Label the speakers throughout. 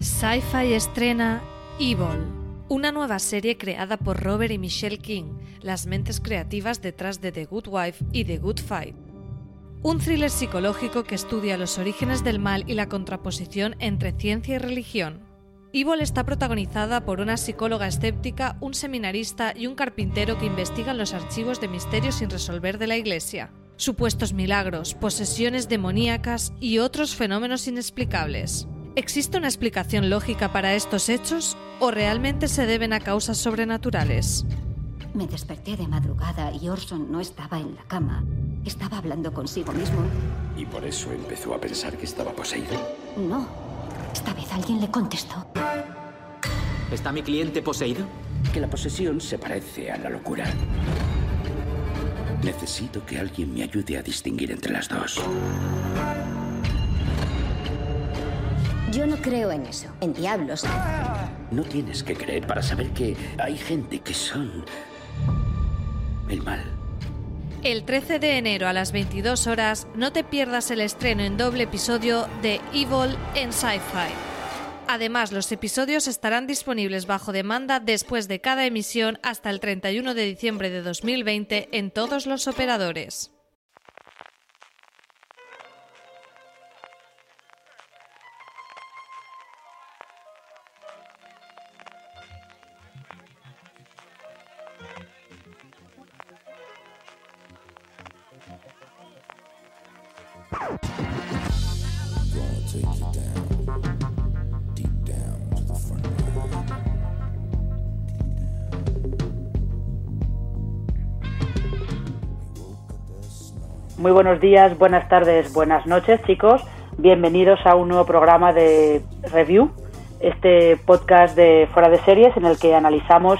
Speaker 1: Sci-Fi estrena Evil, una nueva serie creada por Robert y Michelle King, las mentes creativas detrás de The Good Wife y The Good Fight. Un thriller psicológico que estudia los orígenes del mal y la contraposición entre ciencia y religión. Evil está protagonizada por una psicóloga escéptica, un seminarista y un carpintero que investigan los archivos de misterios sin resolver de la Iglesia. Supuestos milagros, posesiones demoníacas y otros fenómenos inexplicables. ¿Existe una explicación lógica para estos hechos o realmente se deben a causas sobrenaturales?
Speaker 2: Me desperté de madrugada y Orson no estaba en la cama. Estaba hablando consigo mismo.
Speaker 3: ¿Y por eso empezó a pensar que estaba poseído?
Speaker 2: No. Esta vez alguien le contestó.
Speaker 4: ¿Está mi cliente poseído?
Speaker 3: Que la posesión se parece a la locura. Necesito que alguien me ayude a distinguir entre las dos.
Speaker 2: Yo no creo en eso, en diablos.
Speaker 3: No tienes que creer para saber que hay gente que son el mal.
Speaker 1: El 13 de enero a las 22 horas no te pierdas el estreno en doble episodio de Evil en Sci-Fi. Además, los episodios estarán disponibles bajo demanda después de cada emisión hasta el 31 de diciembre de 2020 en todos los operadores.
Speaker 5: Muy buenos días, buenas tardes, buenas noches, chicos. Bienvenidos a un nuevo programa de Review, este podcast de Fuera de Series en el que analizamos,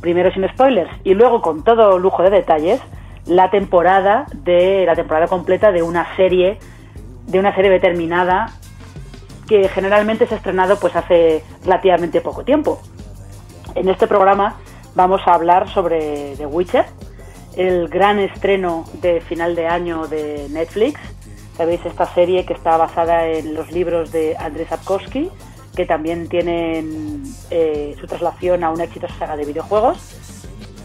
Speaker 5: primero sin spoilers y luego con todo lujo de detalles, la temporada de la temporada completa de una serie de una serie determinada que generalmente se ha estrenado pues hace relativamente poco tiempo. En este programa vamos a hablar sobre The Witcher, el gran estreno de final de año de Netflix. Sabéis esta serie que está basada en los libros de Andrzej Sapkowski, que también tienen eh, su traslación a una exitosa saga de videojuegos.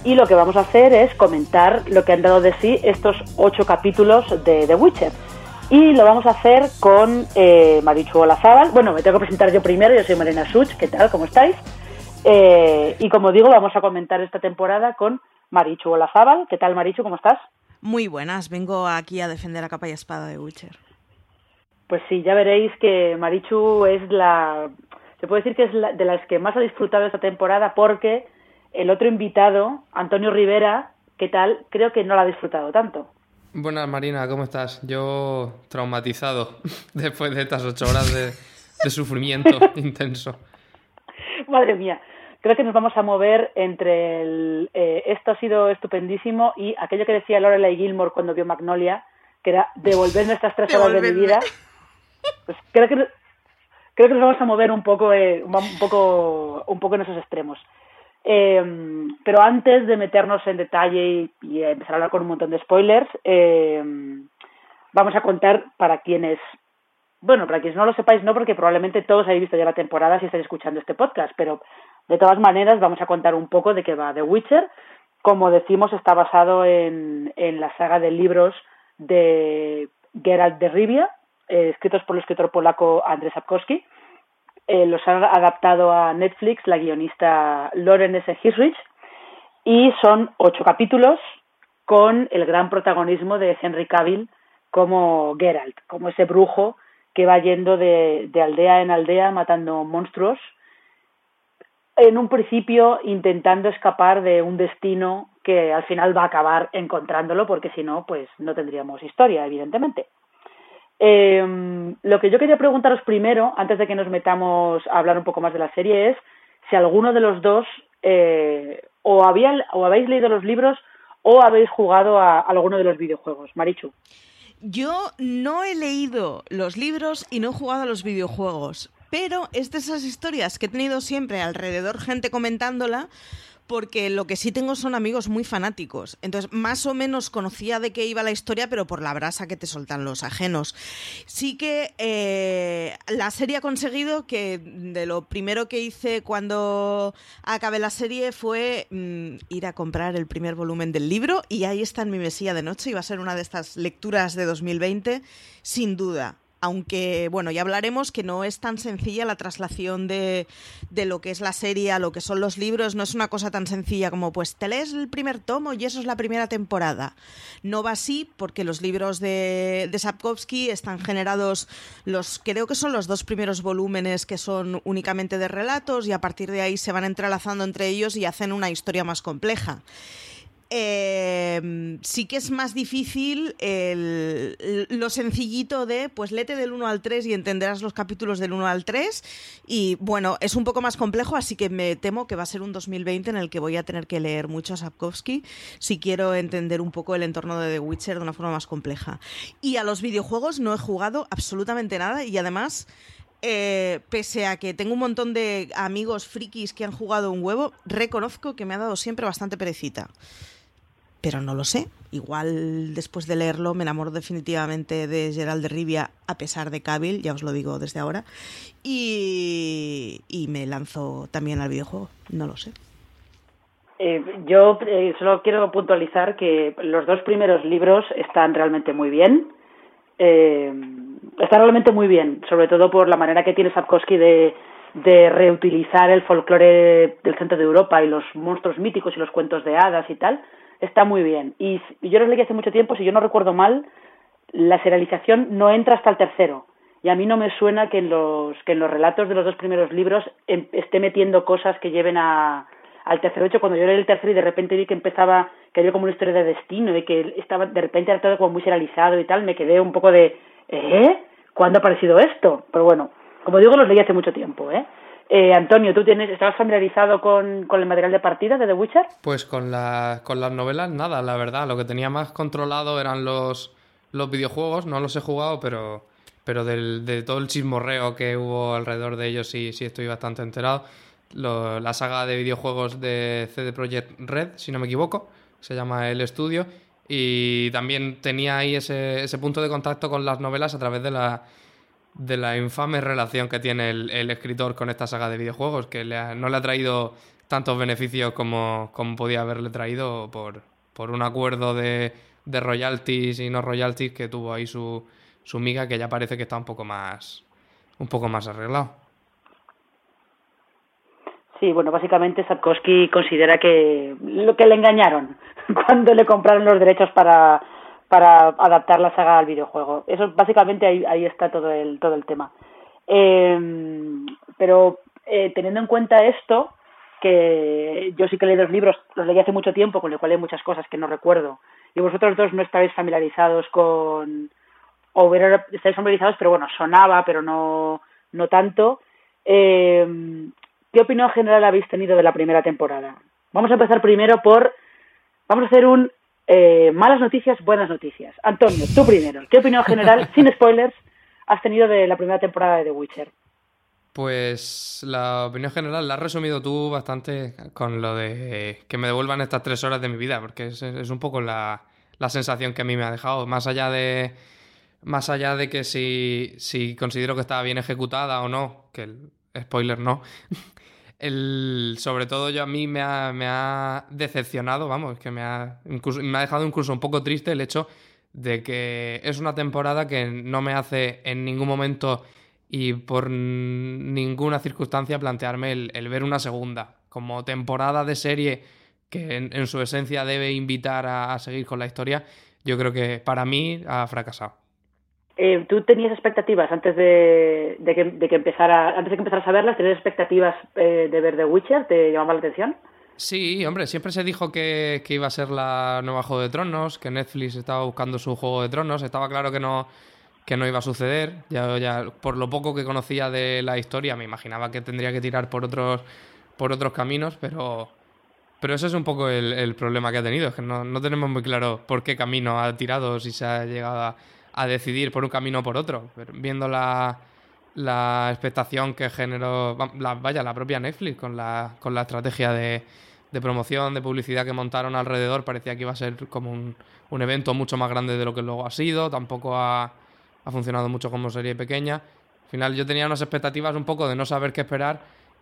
Speaker 5: Y lo que vamos a hacer es comentar lo que han dado de sí estos ocho capítulos de The Witcher. Y lo vamos a hacer con eh, Marichu Olazábal. Bueno, me tengo que presentar yo primero, yo soy Marina Such, ¿qué tal? ¿Cómo estáis? Eh, y como digo, vamos a comentar esta temporada con Marichu Olazábal. ¿Qué tal, Marichu? ¿Cómo estás?
Speaker 6: Muy buenas, vengo aquí a defender a capa y espada de Witcher.
Speaker 5: Pues sí, ya veréis que Marichu es la. Se puede decir que es la, de las que más ha disfrutado esta temporada porque el otro invitado, Antonio Rivera, ¿qué tal? Creo que no la ha disfrutado tanto.
Speaker 7: Buenas, Marina, ¿cómo estás? Yo traumatizado después de estas ocho horas de, de sufrimiento intenso.
Speaker 5: Madre mía, creo que nos vamos a mover entre el eh, esto ha sido estupendísimo y aquello que decía Lorelai Gilmore cuando vio Magnolia, que era devolverme estas tres horas de mi vida. Pues creo que creo que nos vamos a mover un poco eh, un poco un poco en esos extremos. Eh, pero antes de meternos en detalle y, y, empezar a hablar con un montón de spoilers, eh, vamos a contar para quienes, bueno, para quienes no lo sepáis, no, porque probablemente todos habéis visto ya la temporada si estáis escuchando este podcast, pero de todas maneras vamos a contar un poco de qué va The Witcher. Como decimos, está basado en, en la saga de libros de Geralt de Rivia, eh, escritos por el escritor polaco Andrzej Sapkowski. eh, los ha adaptado a Netflix la guionista Lauren S. Hisrich y son ocho capítulos con el gran protagonismo de Henry Cavill como Geralt, como ese brujo que va yendo de, de aldea en aldea matando monstruos, en un principio intentando escapar de un destino que al final va a acabar encontrándolo, porque si no, pues no tendríamos historia, evidentemente. Eh, lo que yo quería preguntaros primero, antes de que nos metamos a hablar un poco más de la serie, es si alguno de los dos eh, o, habían, o habéis leído los libros o habéis jugado a alguno de los videojuegos. Marichu.
Speaker 6: Yo no he leído los libros y no he jugado a los videojuegos, pero es de esas historias que he tenido siempre alrededor gente comentándola porque lo que sí tengo son amigos muy fanáticos. Entonces, más o menos conocía de qué iba la historia, pero por la brasa que te soltan los ajenos. Sí que eh, la serie ha conseguido que de lo primero que hice cuando acabé la serie fue mm, ir a comprar el primer volumen del libro y ahí está en mi mesilla de noche y va a ser una de estas lecturas de 2020, sin duda aunque, bueno, ya hablaremos que no es tan sencilla la traslación de, de, lo que es la serie a lo que son los libros, no es una cosa tan sencilla como, pues, te lees el primer tomo y eso es la primera temporada. No va así porque los libros de, de Sapkowski están generados, los creo que son los dos primeros volúmenes que son únicamente de relatos y a partir de ahí se van entrelazando entre ellos y hacen una historia más compleja. Eh, sí que es más difícil el, lo sencillito de, pues lete del 1 al 3 y entenderás los capítulos del 1 al 3. Y bueno, es un poco más complejo, así que me temo que va a ser un 2020 en el que voy a tener que leer mucho a Sapkowski si quiero entender un poco el entorno de The Witcher de una forma más compleja. Y a los videojuegos no he jugado absolutamente nada y además... Eh, pese a que tengo un montón de amigos frikis que han jugado un huevo, reconozco que me ha dado siempre bastante perecita pero no lo sé. Igual después de leerlo me enamoro definitivamente de Gerald de Rivia a pesar de Cavill, ya os lo digo desde ahora, y, me lanzo también al videojuego, no lo sé.
Speaker 5: Eh, yo eh, solo quiero puntualizar que los dos primeros libros están realmente muy bien. Eh, están realmente muy bien, sobre todo por la manera que tiene Sapkowski de, de reutilizar el folclore del centro de Europa y los monstruos míticos y los cuentos de hadas y tal está muy bien. Y, yo lo leí hace mucho tiempo, si yo no recuerdo mal, la serialización no entra hasta el tercero. Y a mí no me suena que en los, que en los relatos de los dos primeros libros em, esté metiendo cosas que lleven a, al tercero. hecho, cuando yo leí el tercero y de repente vi que empezaba, que había como una historia de destino y que estaba de repente era todo como muy serializado y tal, me quedé un poco de, ¿eh? ¿Cuándo ha aparecido esto? Pero bueno, como digo, los leí hace mucho tiempo, ¿eh? Eh, Antonio, ¿tú tienes, estabas familiarizado con, con, el material de partida de The Witcher?
Speaker 7: Pues con, la, con las novelas nada, la verdad. Lo que tenía más controlado eran los, los videojuegos, no los he jugado, pero, pero del, de todo el chismorreo que hubo alrededor de ellos sí, sí estoy bastante enterado. La saga de videojuegos de CD Projekt Red, si no me equivoco, se llama El Estudio. Y también tenía ahí ese, ese punto de contacto con las novelas a través de la de la infame relación que tiene el, escritor con esta saga de videojuegos, que no le ha traído tantos beneficios como, como podía haberle traído por, por un acuerdo de, de, royalties y no royalties que tuvo ahí su, su miga, que ya parece que está un poco más, un poco más arreglado.
Speaker 5: Sí, bueno, básicamente Sapkowski considera que lo que le engañaron cuando le compraron los derechos para para adaptar la saga al videojuego. Eso básicamente ahí, ahí está todo el, todo el tema. Eh, pero eh, teniendo en cuenta esto, que yo sí que leí los libros, los leí hace mucho tiempo, con lo cual hay muchas cosas que no recuerdo. Y vosotros dos no estáis familiarizados con, o estáis familiarizados, pero bueno, sonaba, pero no, no tanto. Eh, ¿Qué opinión general habéis tenido de la primera temporada? Vamos a empezar primero por, vamos a hacer un eh, malas noticias, buenas noticias. Antonio, tú primero. ¿Qué opinión general, sin spoilers, has tenido de la primera temporada de The Witcher?
Speaker 7: Pues la opinión general la has resumido tú bastante con lo de que me devuelvan estas tres horas de mi vida, porque es, es un poco la, la, sensación que a mí me ha dejado. Más allá de, más allá de que si, si considero que estaba bien ejecutada o no, que el spoiler no, el, sobre todo yo a mí me ha, decepcionado, vamos, que me ha, me ha dejado incluso un poco triste el hecho de que es una temporada que no me hace en ningún momento y por ninguna circunstancia plantearme el, ver una segunda. Como temporada de serie que en, su esencia debe invitar a, seguir con la historia, yo creo que para mí ha fracasado.
Speaker 5: Eh, ¿Tú tenías expectativas antes de, que, empezara, antes de que empezaras a verlas? ¿Tenías expectativas eh, de ver The Witcher? ¿Te llamaba la atención?
Speaker 7: Sí, hombre, siempre se dijo que, que, iba a ser la nueva Juego de Tronos, que Netflix estaba buscando su Juego de Tronos. Estaba claro que no, que no iba a suceder. Ya, por lo poco que conocía de la historia, me imaginaba que tendría que tirar por otros, por otros caminos, pero, pero ese es un poco el, problema que ha tenido, es que no, no, tenemos muy claro por qué camino ha tirado, si se ha llegado a, decidir por un camino o por otro. viendo la, la expectación que generó, la, vaya, la propia Netflix con la, con la estrategia de, de promoción, de publicidad que montaron alrededor, parecía que iba a ser como un, un evento mucho más grande de lo que luego ha sido, tampoco ha ha funcionado mucho como serie pequeña. Al final yo tenía unas expectativas un poco de no saber qué esperar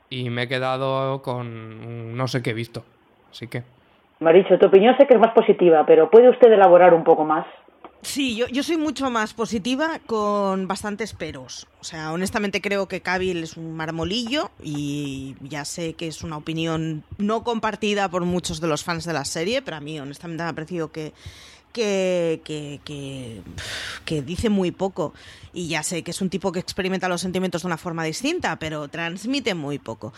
Speaker 7: y me he quedado con no sé qué he visto. Así que...
Speaker 5: Maricho, tu opinión sé que es más positiva, pero ¿puede usted elaborar un poco más?
Speaker 6: Sí, yo, yo soy mucho más positiva con bastantes peros. O sea, honestamente creo que Cavill es un marmolillo y ya sé que es una opinión no compartida por muchos de los fans de la serie, pero a mí honestamente me ha parecido que que, que, dice muy poco. Y ya sé que es un tipo que experimenta los sentimientos de una forma distinta, pero transmite muy poco.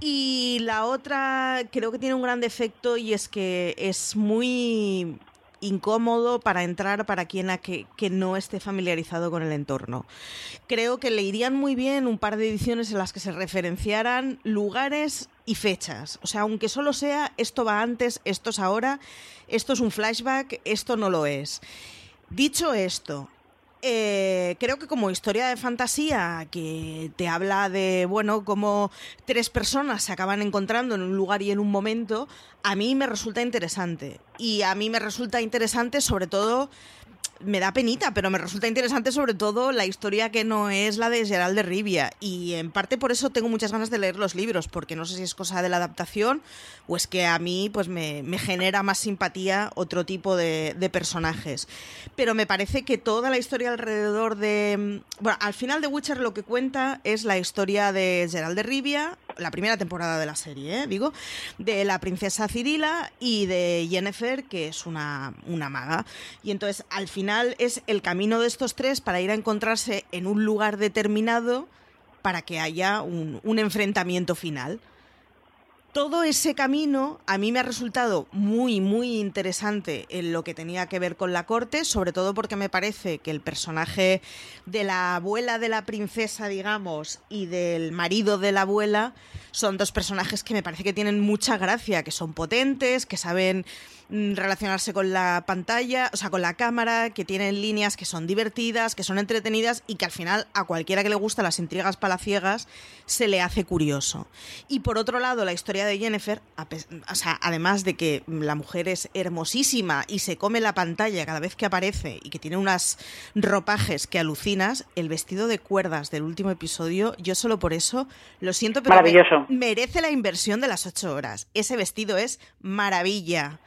Speaker 6: Y la otra creo que tiene un gran defecto y es que es muy incómodo para entrar para quien a que, que, no esté familiarizado con el entorno. Creo que le irían muy bien un par de ediciones en las que se referenciaran lugares y fechas. O sea, aunque solo sea esto va antes, esto es ahora, esto es un flashback, esto no lo es. Dicho esto, eh, creo que como historia de fantasía que te habla de, bueno, cómo tres personas se acaban encontrando en un lugar y en un momento, a mí me resulta interesante. Y a mí me resulta interesante sobre todo me da penita, pero me resulta interesante sobre todo la historia que no es la de Gerald de Rivia. Y en parte por eso tengo muchas ganas de leer los libros, porque no sé si es cosa de la adaptación o es que a mí pues me, genera más simpatía otro tipo de, de, personajes. Pero me parece que toda la historia alrededor de... Bueno, al final de Witcher lo que cuenta es la historia de Gerald de Rivia, la primera temporada de la serie, ¿eh? digo, de la princesa Cirila y de Jennifer, que es una, una maga. Y entonces al final es el camino de estos tres para ir a encontrarse en un lugar determinado para que haya un, un enfrentamiento final todo ese camino a mí me ha resultado muy, muy interesante en lo que tenía que ver con la corte, sobre todo porque me parece que el personaje de la abuela de la princesa, digamos, y del marido de la abuela son dos personajes que me parece que tienen mucha gracia, que son potentes, que saben relacionarse con la pantalla, o sea, con la cámara, que tienen líneas que son divertidas, que son entretenidas y que al final a cualquiera que le gusta las intrigas palaciegas se le hace curioso. Y por otro lado, la historia de Jennifer, o sea, además de que la mujer es hermosísima y se come la pantalla cada vez que aparece y que tiene unas ropajes que alucinas, el vestido de cuerdas del último episodio, yo solo por eso lo siento, pero merece la inversión de las ocho horas. Ese vestido es maravilla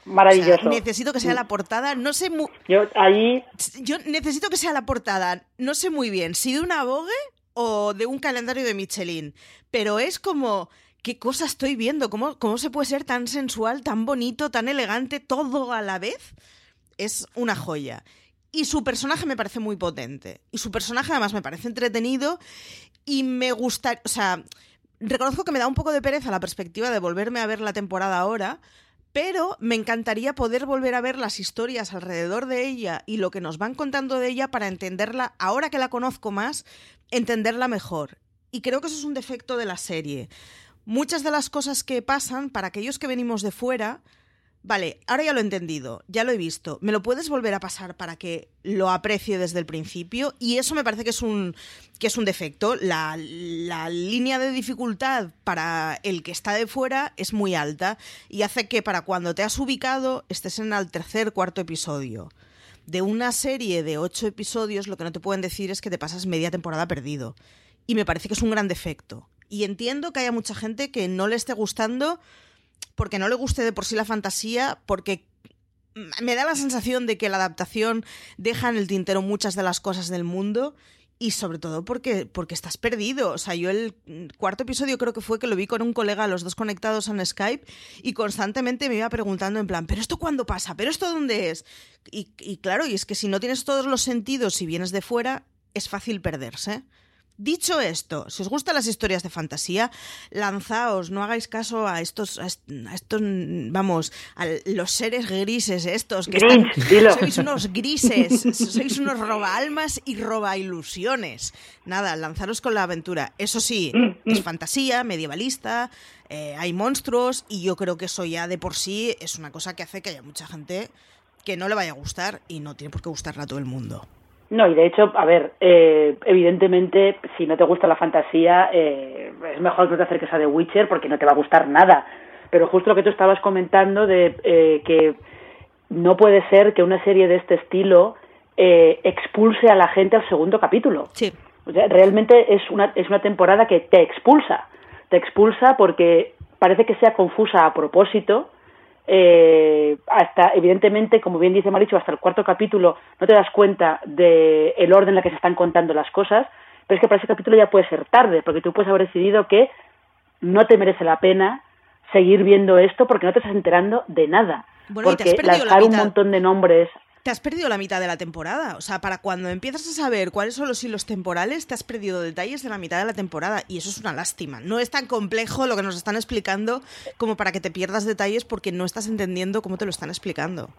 Speaker 6: necesito que sea la portada, no sé muy...
Speaker 5: Yo ahí...
Speaker 6: Yo necesito que sea la portada, no sé muy bien, si de una Vogue o de un calendario de Michelin, pero es como... ¿Qué cosa estoy viendo? ¿Cómo, ¿Cómo se puede ser tan sensual, tan bonito, tan elegante, todo a la vez? Es una joya. Y su personaje me parece muy potente. Y su personaje además me parece entretenido y me gusta, o sea, reconozco que me da un poco de pereza la perspectiva de volverme a ver la temporada ahora, pero me encantaría poder volver a ver las historias alrededor de ella y lo que nos van contando de ella para entenderla, ahora que la conozco más, entenderla mejor. Y creo que eso es un defecto de la serie. Muchas de las cosas que pasan, para aquellos que venimos de fuera, Vale, ahora ya lo he entendido, ya lo he visto. ¿Me lo puedes volver a pasar para que lo aprecie desde el principio? Y eso me parece que es un, que es un defecto. La, la línea de dificultad para el que está de fuera es muy alta y hace que para cuando te has ubicado estés en el tercer, cuarto episodio. De una serie de ocho episodios, lo que no te pueden decir es que te pasas media temporada perdido. Y me parece que es un gran defecto. Y entiendo que haya mucha gente que no le esté gustando porque no le guste de por sí la fantasía, porque me da la sensación de que la adaptación deja en el tintero muchas de las cosas del mundo y sobre todo porque, porque estás perdido. O sea, yo el cuarto episodio creo que fue que lo vi con un colega, los dos conectados en Skype, y constantemente me iba preguntando en plan, ¿pero esto cuándo pasa? ¿Pero esto dónde es? Y, y claro, y es que si no tienes todos los sentidos y vienes de fuera, es fácil perderse. Dicho esto, si os gustan las historias de fantasía, lanzaos, no hagáis caso a estos, a estos, vamos, a los seres grises estos que
Speaker 5: Grinch, dilo.
Speaker 6: sois unos grises, sois unos roba almas y roba ilusiones. Nada, lanzaros con la aventura. Eso sí, es fantasía, medievalista, eh, hay monstruos y yo creo que eso ya de por sí es una cosa que hace que haya mucha gente que no le vaya a gustar y no tiene por qué gustarle a todo el mundo.
Speaker 5: No, y de hecho, a ver, eh, evidentemente, si no te gusta la fantasía, eh, es mejor que no te acerques a The Witcher porque no te va a gustar nada. Pero justo lo que tú estabas comentando de eh, que no puede ser que una serie de este estilo eh, expulse a la gente al segundo capítulo.
Speaker 6: Sí.
Speaker 5: O sea, realmente es una, es una temporada que te expulsa. Te expulsa porque parece que sea confusa a propósito eh, hasta evidentemente como bien dice Maricho hasta el cuarto capítulo no te das cuenta del el orden en el que se están contando las cosas pero es que para ese capítulo ya puede ser tarde porque tú puedes haber decidido que no te merece la pena seguir viendo esto porque no te estás enterando de nada.
Speaker 6: Bueno, y te has
Speaker 5: porque
Speaker 6: la
Speaker 5: lanzar un montón de nombres
Speaker 6: Te has perdido la mitad de la temporada. O sea, para cuando empiezas a saber cuáles son los hilos temporales, te has perdido detalles de la mitad de la temporada. Y eso es una lástima. No es tan complejo lo que nos están explicando como para que te pierdas detalles porque no estás entendiendo cómo te lo están explicando.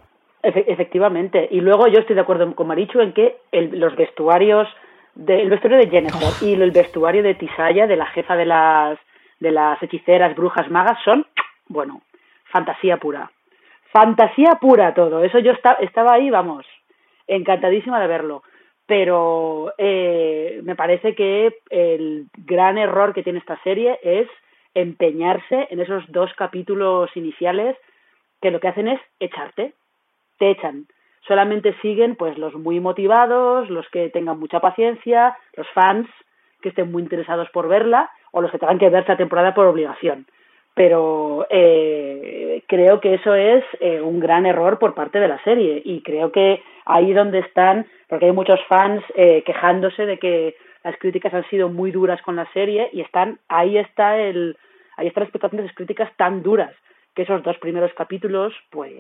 Speaker 5: Efe- efectivamente. Y luego yo estoy de acuerdo con Marichu en que los vestuarios, de, el vestuario de Jennifer y el vestuario de Tisaya, de la jefa de las, de las hechiceras, brujas, magas, son, bueno, fantasía pura. Fantasía pura todo. Eso yo esta- estaba ahí, vamos, encantadísima de verlo. Pero eh, me parece que el gran error que tiene esta serie es empeñarse en esos dos capítulos iniciales que lo que hacen es echarte te echan. Solamente siguen pues los muy motivados, los que tengan mucha paciencia, los fans que estén muy interesados por verla o los que tengan que ver esta temporada por obligación. Pero eh, creo que eso es eh, un gran error por parte de la serie y creo que ahí donde están, porque hay muchos fans eh, quejándose de que las críticas han sido muy duras con la serie y están ahí está el ahí está la explicación de críticas tan duras que esos dos primeros capítulos, pues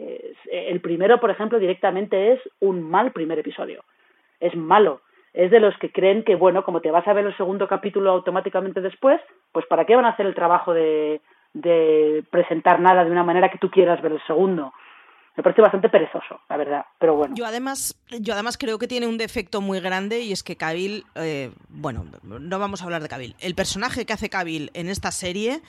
Speaker 5: el primero, por ejemplo, directamente es un mal primer episodio. Es malo. Es de los que creen que, bueno, como te vas a ver el segundo capítulo automáticamente después, pues ¿para qué van a hacer el trabajo de, de presentar nada de una manera que tú quieras ver el segundo? Me parece bastante perezoso, la verdad, pero bueno.
Speaker 6: Yo además, yo además creo que tiene un defecto muy grande y es que Cavill, eh, bueno, no vamos a hablar de Cavill. El personaje que hace Cavill en esta serie,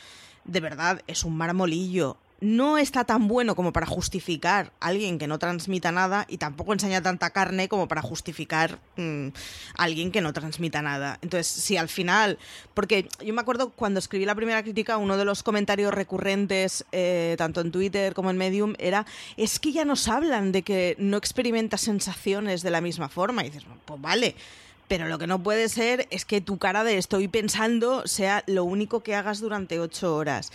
Speaker 6: de verdad, es un marmolillo. No está tan bueno como para justificar a alguien que no transmita nada y tampoco enseña tanta carne como para justificar mm, a alguien que no transmita nada. Entonces, si al final, porque yo me acuerdo cuando escribí la primera crítica, uno de los comentarios recurrentes, eh, tanto en Twitter como en Medium, era, es que ya nos hablan de que no experimenta sensaciones de la misma forma. Y dices, pues vale. Pero lo que no puede ser es que tu cara de estoy pensando sea lo único que hagas durante ocho horas.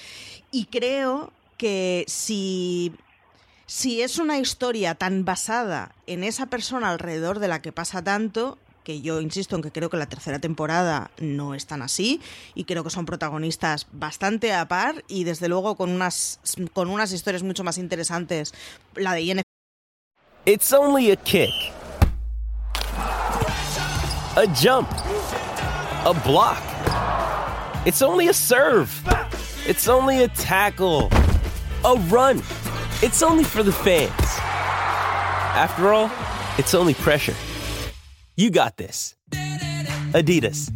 Speaker 6: Y creo que si, si es una historia tan basada en esa persona alrededor de la que pasa tanto, que yo insisto en que creo que la tercera temporada no es tan así y creo que son protagonistas bastante a par y desde luego con unas, con unas historias mucho más interesantes, la de Yennefer
Speaker 8: It's only a kick, a jump, a block. It's only a serve. It's only a tackle, a run. It's only for the fans. After all, it's only pressure. You got this. Adidas.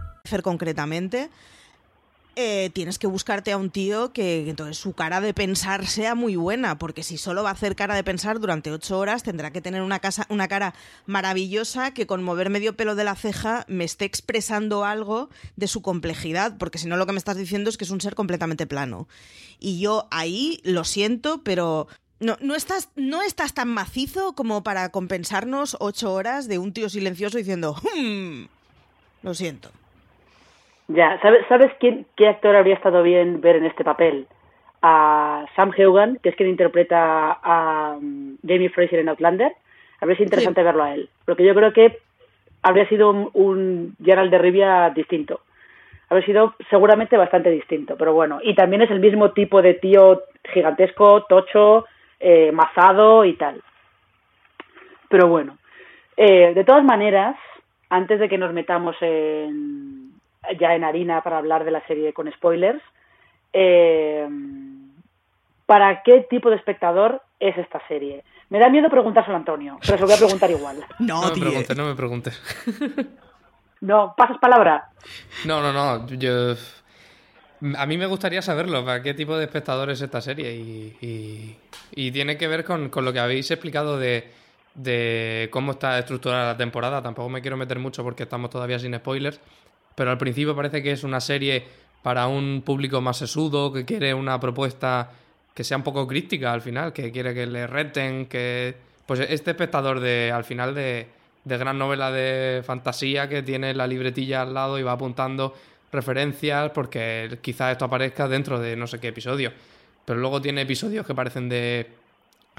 Speaker 6: Concretamente, eh, tienes que buscarte a un tío que entonces su cara de pensar sea muy buena, porque si solo va a hacer cara de pensar durante ocho horas, tendrá que tener una, casa, una cara maravillosa que con mover medio pelo de la ceja me esté expresando algo de su complejidad, porque si no lo que me estás diciendo es que es un ser completamente plano. Y yo ahí lo siento, pero no, no, estás, no estás tan macizo como para compensarnos ocho horas de un tío silencioso diciendo, "Hmm". lo siento.
Speaker 5: Ya, ¿sabes, ¿sabes quién, qué actor habría estado bien ver en este papel? A Sam Heughan, que es quien interpreta a um, Jamie Fraser en Outlander. Habría sido interesante verlo a él, porque yo creo que habría sido un, un Gerald de Rivia distinto. Habría sido seguramente bastante distinto, pero bueno. Y también es el mismo tipo de tío gigantesco, tocho, eh, mazado y tal. Pero bueno. Eh, de todas maneras, antes de que nos metamos en, ya en harina para hablar de la serie con spoilers, eh, ¿para qué tipo de espectador es esta serie? Me da miedo preguntárselo a Antonio, pero se lo voy a preguntar igual.
Speaker 6: No,
Speaker 7: No me preguntes, no me preguntes.
Speaker 5: No, pasas palabra.
Speaker 7: No, no, no. Yo. A mí me gustaría saberlo, para qué tipo de espectador es esta serie. Y, y- y tiene que ver con, con lo que habéis explicado de, de cómo está estructurada la temporada. Tampoco me quiero meter mucho porque estamos todavía sin spoilers. Pero al principio parece que es una serie para un público más sesudo, que quiere una propuesta que sea un poco crítica al final, que quiere que le reten, que... Pues este espectador de, al final de, de gran novela de fantasía que tiene la libretilla al lado y va apuntando referencias porque quizás esto aparezca dentro de no sé qué episodio. Pero luego tiene episodios que parecen de,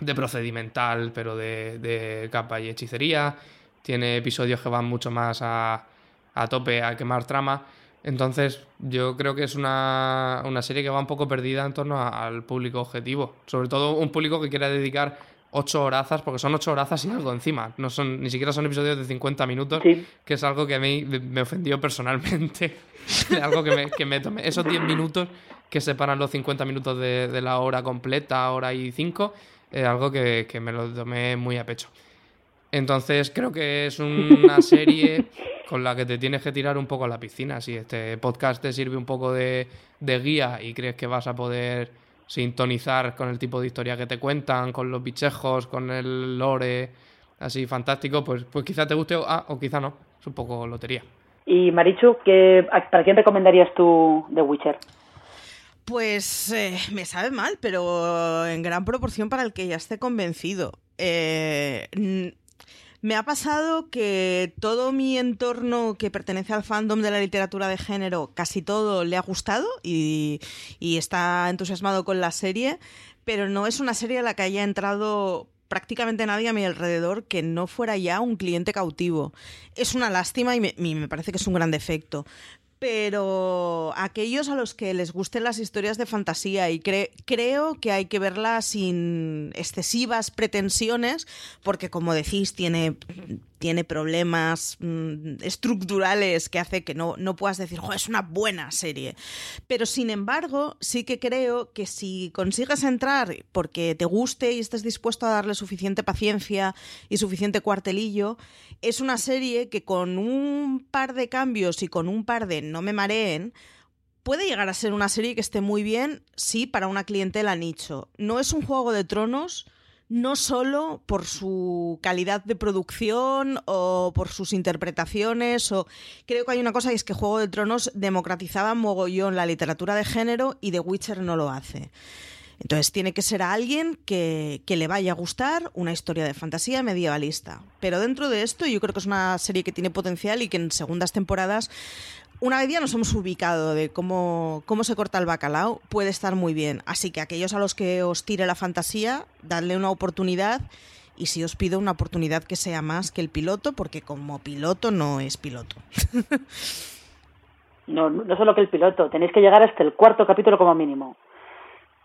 Speaker 7: de procedimental, pero de, de capa y hechicería. Tiene episodios que van mucho más a, a tope a quemar trama. Entonces, yo creo que es una, una serie que va un poco perdida en torno a- al público objetivo. Sobre todo un público que quiera dedicar ocho horazas, porque son ocho horazas y algo encima. No son, ni siquiera son episodios de 50 minutos,
Speaker 5: Sí.
Speaker 7: que es algo que a mí me- ofendió personalmente. algo que me, que me tomé. Esos 10 minutos que separan los 50 minutos de, de la hora completa, hora y 5, es algo que, que me lo tomé muy a pecho. Entonces creo que es una serie con la que te tienes que tirar un poco a la piscina. Si este podcast te sirve un poco de, de guía y crees que vas a poder sintonizar con el tipo de historia que te cuentan, con los bichejos, con el lore así fantástico, pues, pues quizá te guste o, ah, o quizá no. Es un poco lotería.
Speaker 5: Y Marichu, ¿qué, ¿para quién recomendarías tú The Witcher?
Speaker 6: Pues eh, me sabe mal, pero en gran proporción para el que ya esté convencido. Eh, me ha pasado que todo mi entorno que pertenece al fandom de la literatura de género, casi todo le ha gustado y, está entusiasmado con la serie, pero no es una serie a la que haya entrado prácticamente nadie a mi alrededor que no fuera ya un cliente cautivo. Es una lástima y me parece que es un gran defecto. Pero aquellos a los que les gusten las historias de fantasía y cre- creo que hay que verlas sin excesivas pretensiones, porque como decís, tiene, tiene problemas mm, estructurales que hace que no, no puedas decir, "Jo, es una buena serie. Pero sin embargo, sí que creo que si consigues entrar porque te guste y estés dispuesto a darle suficiente paciencia y suficiente cuartelillo, es una serie que con un par de cambios y con un par de no me mareen, puede llegar a ser una serie que esté muy bien, sí, para una clientela nicho. No es un juego de tronos, no solo por su calidad de producción o por sus interpretaciones, o creo que hay una cosa y es que Juego de Tronos democratizaba mogollón la literatura de género y The Witcher no lo hace. Entonces tiene que ser a alguien que, que le vaya a gustar una historia de fantasía medievalista. Pero dentro de esto yo creo que es una serie que tiene potencial y que en segundas temporadas, una vez ya nos hemos ubicado de cómo, cómo se corta el bacalao, puede estar muy bien. Así que aquellos a los que os tire la fantasía, dadle una oportunidad. Y si os pido una oportunidad que sea más que el piloto, porque como piloto no es piloto.
Speaker 5: No, no solo que el piloto, tenéis que llegar hasta el cuarto capítulo como mínimo.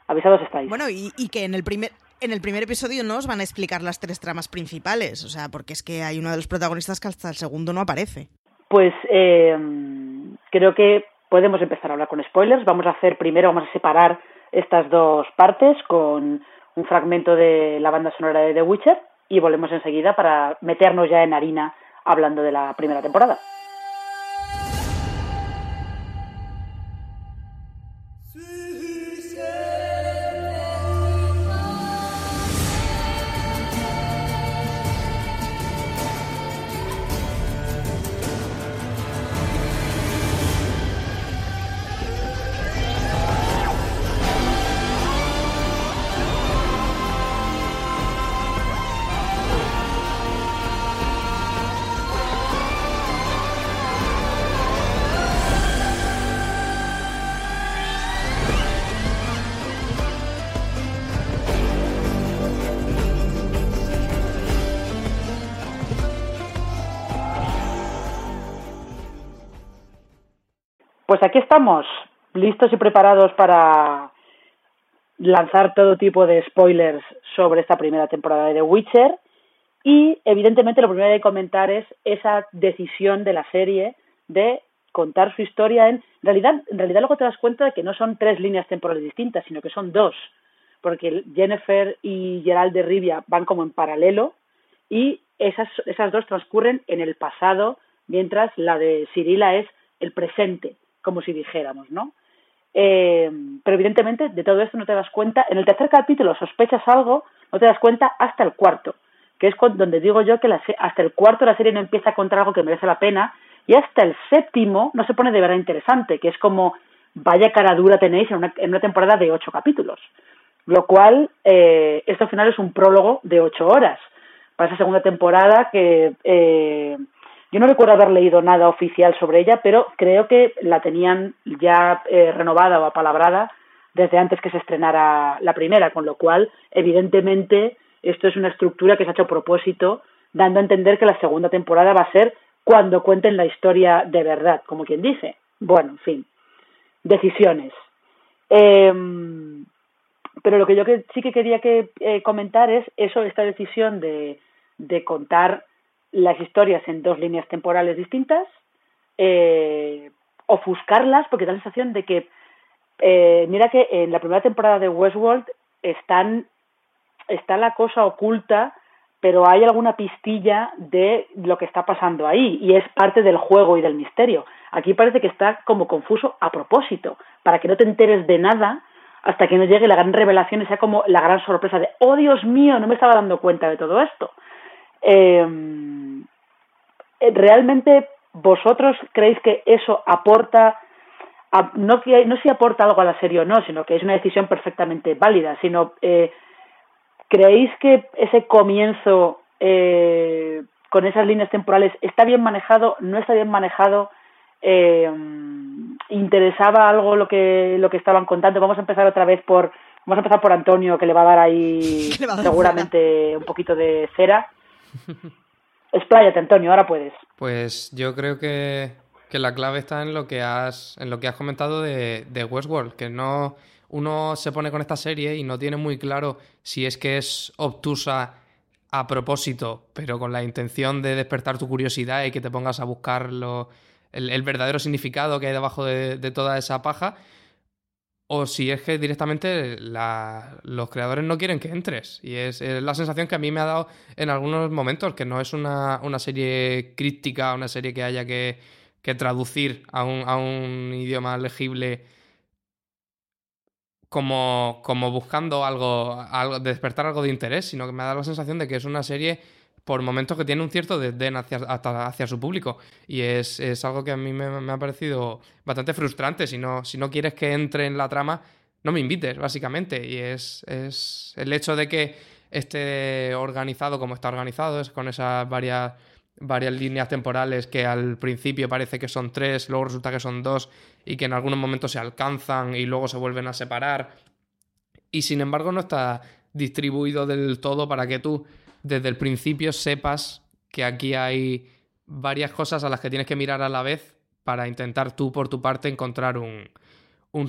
Speaker 5: Avisados estáis.
Speaker 6: Bueno, y, y que en el primer en el primer episodio no os van a explicar las tres tramas principales, o sea, porque es que hay uno de los protagonistas que hasta el segundo no aparece.
Speaker 5: Pues eh, creo que podemos empezar a hablar con spoilers. Vamos a hacer primero, vamos a separar estas dos partes con un fragmento de la banda sonora de The Witcher y volvemos enseguida para meternos ya en harina hablando de la primera temporada. Pues aquí estamos, listos y preparados para lanzar todo tipo de spoilers sobre esta primera temporada de The Witcher. Y evidentemente lo primero que hay que comentar es esa decisión de la serie de contar su historia en realidad, en realidad luego te das cuenta de que no son tres líneas temporales distintas, sino que son dos, porque Jennifer y Gerald de Rivia van como en paralelo y esas, esas dos transcurren en el pasado, mientras la de Cirila es el presente, como si dijéramos, ¿no? Eh, pero evidentemente de todo esto no te das cuenta. En el tercer capítulo sospechas algo, no te das cuenta hasta el cuarto, que es donde digo yo que hasta el cuarto la serie no empieza a contar algo que merece la pena y hasta el séptimo no se pone de verdad interesante, que es como vaya cara dura tenéis en una, en una temporada de ocho capítulos. Lo cual, eh, esto al final es un prólogo de ocho horas para esa segunda temporada que eh, yo no recuerdo haber leído nada oficial sobre ella, pero creo que la tenían ya eh, renovada o apalabrada desde antes que se estrenara la primera, con lo cual, evidentemente, esto es una estructura que se ha hecho a propósito, dando a entender que la segunda temporada va a ser cuando cuenten la historia de verdad, como quien dice. Bueno, en fin, decisiones. Em, pero lo que yo sí que quería que eh, comentar es eso, esta decisión de, de contar las historias en dos líneas temporales distintas, eh, ofuscarlas, porque da la sensación de que, eh, mira que en la primera temporada de Westworld están, está la cosa oculta, pero hay alguna pistilla de lo que está pasando ahí, y es parte del juego y del misterio. Aquí parece que está como confuso a propósito, para que no te enteres de nada hasta que no llegue la gran revelación y sea como la gran sorpresa de, oh Dios mío, no me estaba dando cuenta de todo esto. Eh, ¿Realmente vosotros creéis que eso aporta, no, que, no si aporta algo a la serie o no, sino que es una decisión perfectamente válida, sino eh, creéis que ese comienzo eh, con esas líneas temporales está bien manejado, no está bien manejado? Eh, interesaba algo lo que lo que estaban contando vamos a empezar otra vez por vamos a empezar por Antonio que le va a dar ahí seguramente un poquito de cera Expláyate, Antonio, ahora puedes.
Speaker 7: Pues yo creo que, la clave está en lo que has, en lo que has comentado de, de Westworld, que no uno se pone con esta serie y no tiene muy claro si es que es obtusa a propósito, pero con la intención de despertar tu curiosidad y que te pongas a buscar el, verdadero significado que hay debajo de, de toda esa paja, o si es que directamente los creadores no quieren que entres. Y es, la sensación que a mí me ha dado en algunos momentos, que no es una, serie críptica, una serie que haya que, traducir a un, idioma legible como, como buscando algo, algo, despertar algo de interés, sino que me ha dado la sensación de que es una serie por momentos que tiene un cierto desdén hacia, su público. Y es, algo que a mí me, ha parecido bastante frustrante. Si no, si no quieres que entre en la trama, no me invites, básicamente. Y es, es el hecho de que esté organizado como está organizado, es con esas varias, varias líneas temporales que al principio parece que son tres, luego resulta que son dos y que en algunos momentos se alcanzan y luego se vuelven a separar. Y sin embargo no está distribuido del todo para que tú desde el principio sepas que aquí hay varias cosas a las que tienes que mirar a la vez para intentar tú por tu parte encontrar un,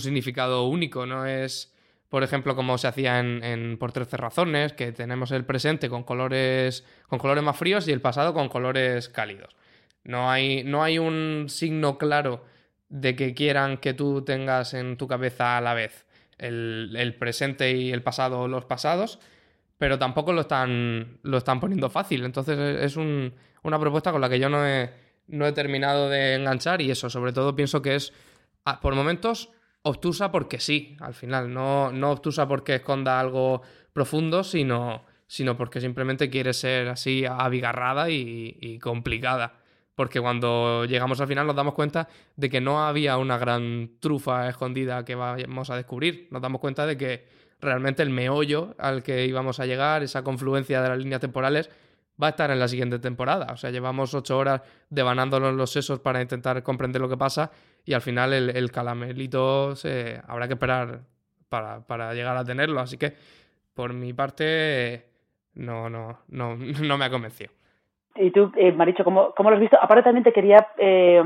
Speaker 7: significado único. No es, por ejemplo, como se hacía en, Por 13 razones, que tenemos el presente con colores, con colores más fríos y el pasado con colores cálidos. No hay, no hay un signo claro de que quieran que tú tengas en tu cabeza a la vez el, el presente y el pasado los pasados, pero tampoco lo están, lo están poniendo fácil. Entonces es una propuesta con la que yo no he, no he terminado de enganchar y eso, sobre todo pienso que es, ah, por momentos, obtusa porque sí, al final, no, no obtusa porque esconda algo profundo, sino, sino porque simplemente quiere ser así abigarrada y complicada. Porque cuando llegamos al final nos damos cuenta de que no había una gran trufa escondida que vamos a descubrir. Nos damos cuenta de que realmente el meollo al que íbamos a llegar, esa confluencia de las líneas temporales, va a estar en la siguiente temporada. O sea, llevamos ocho horas devanándonos los sesos para intentar comprender lo que pasa y al final el, calamelito se, habrá que esperar para, llegar a tenerlo. Así que, por mi parte, no, no, no, no me ha convencido.
Speaker 5: Y tú, eh, Maricho, ¿cómo, ¿cómo, lo has visto? Aparte también te quería... Eh,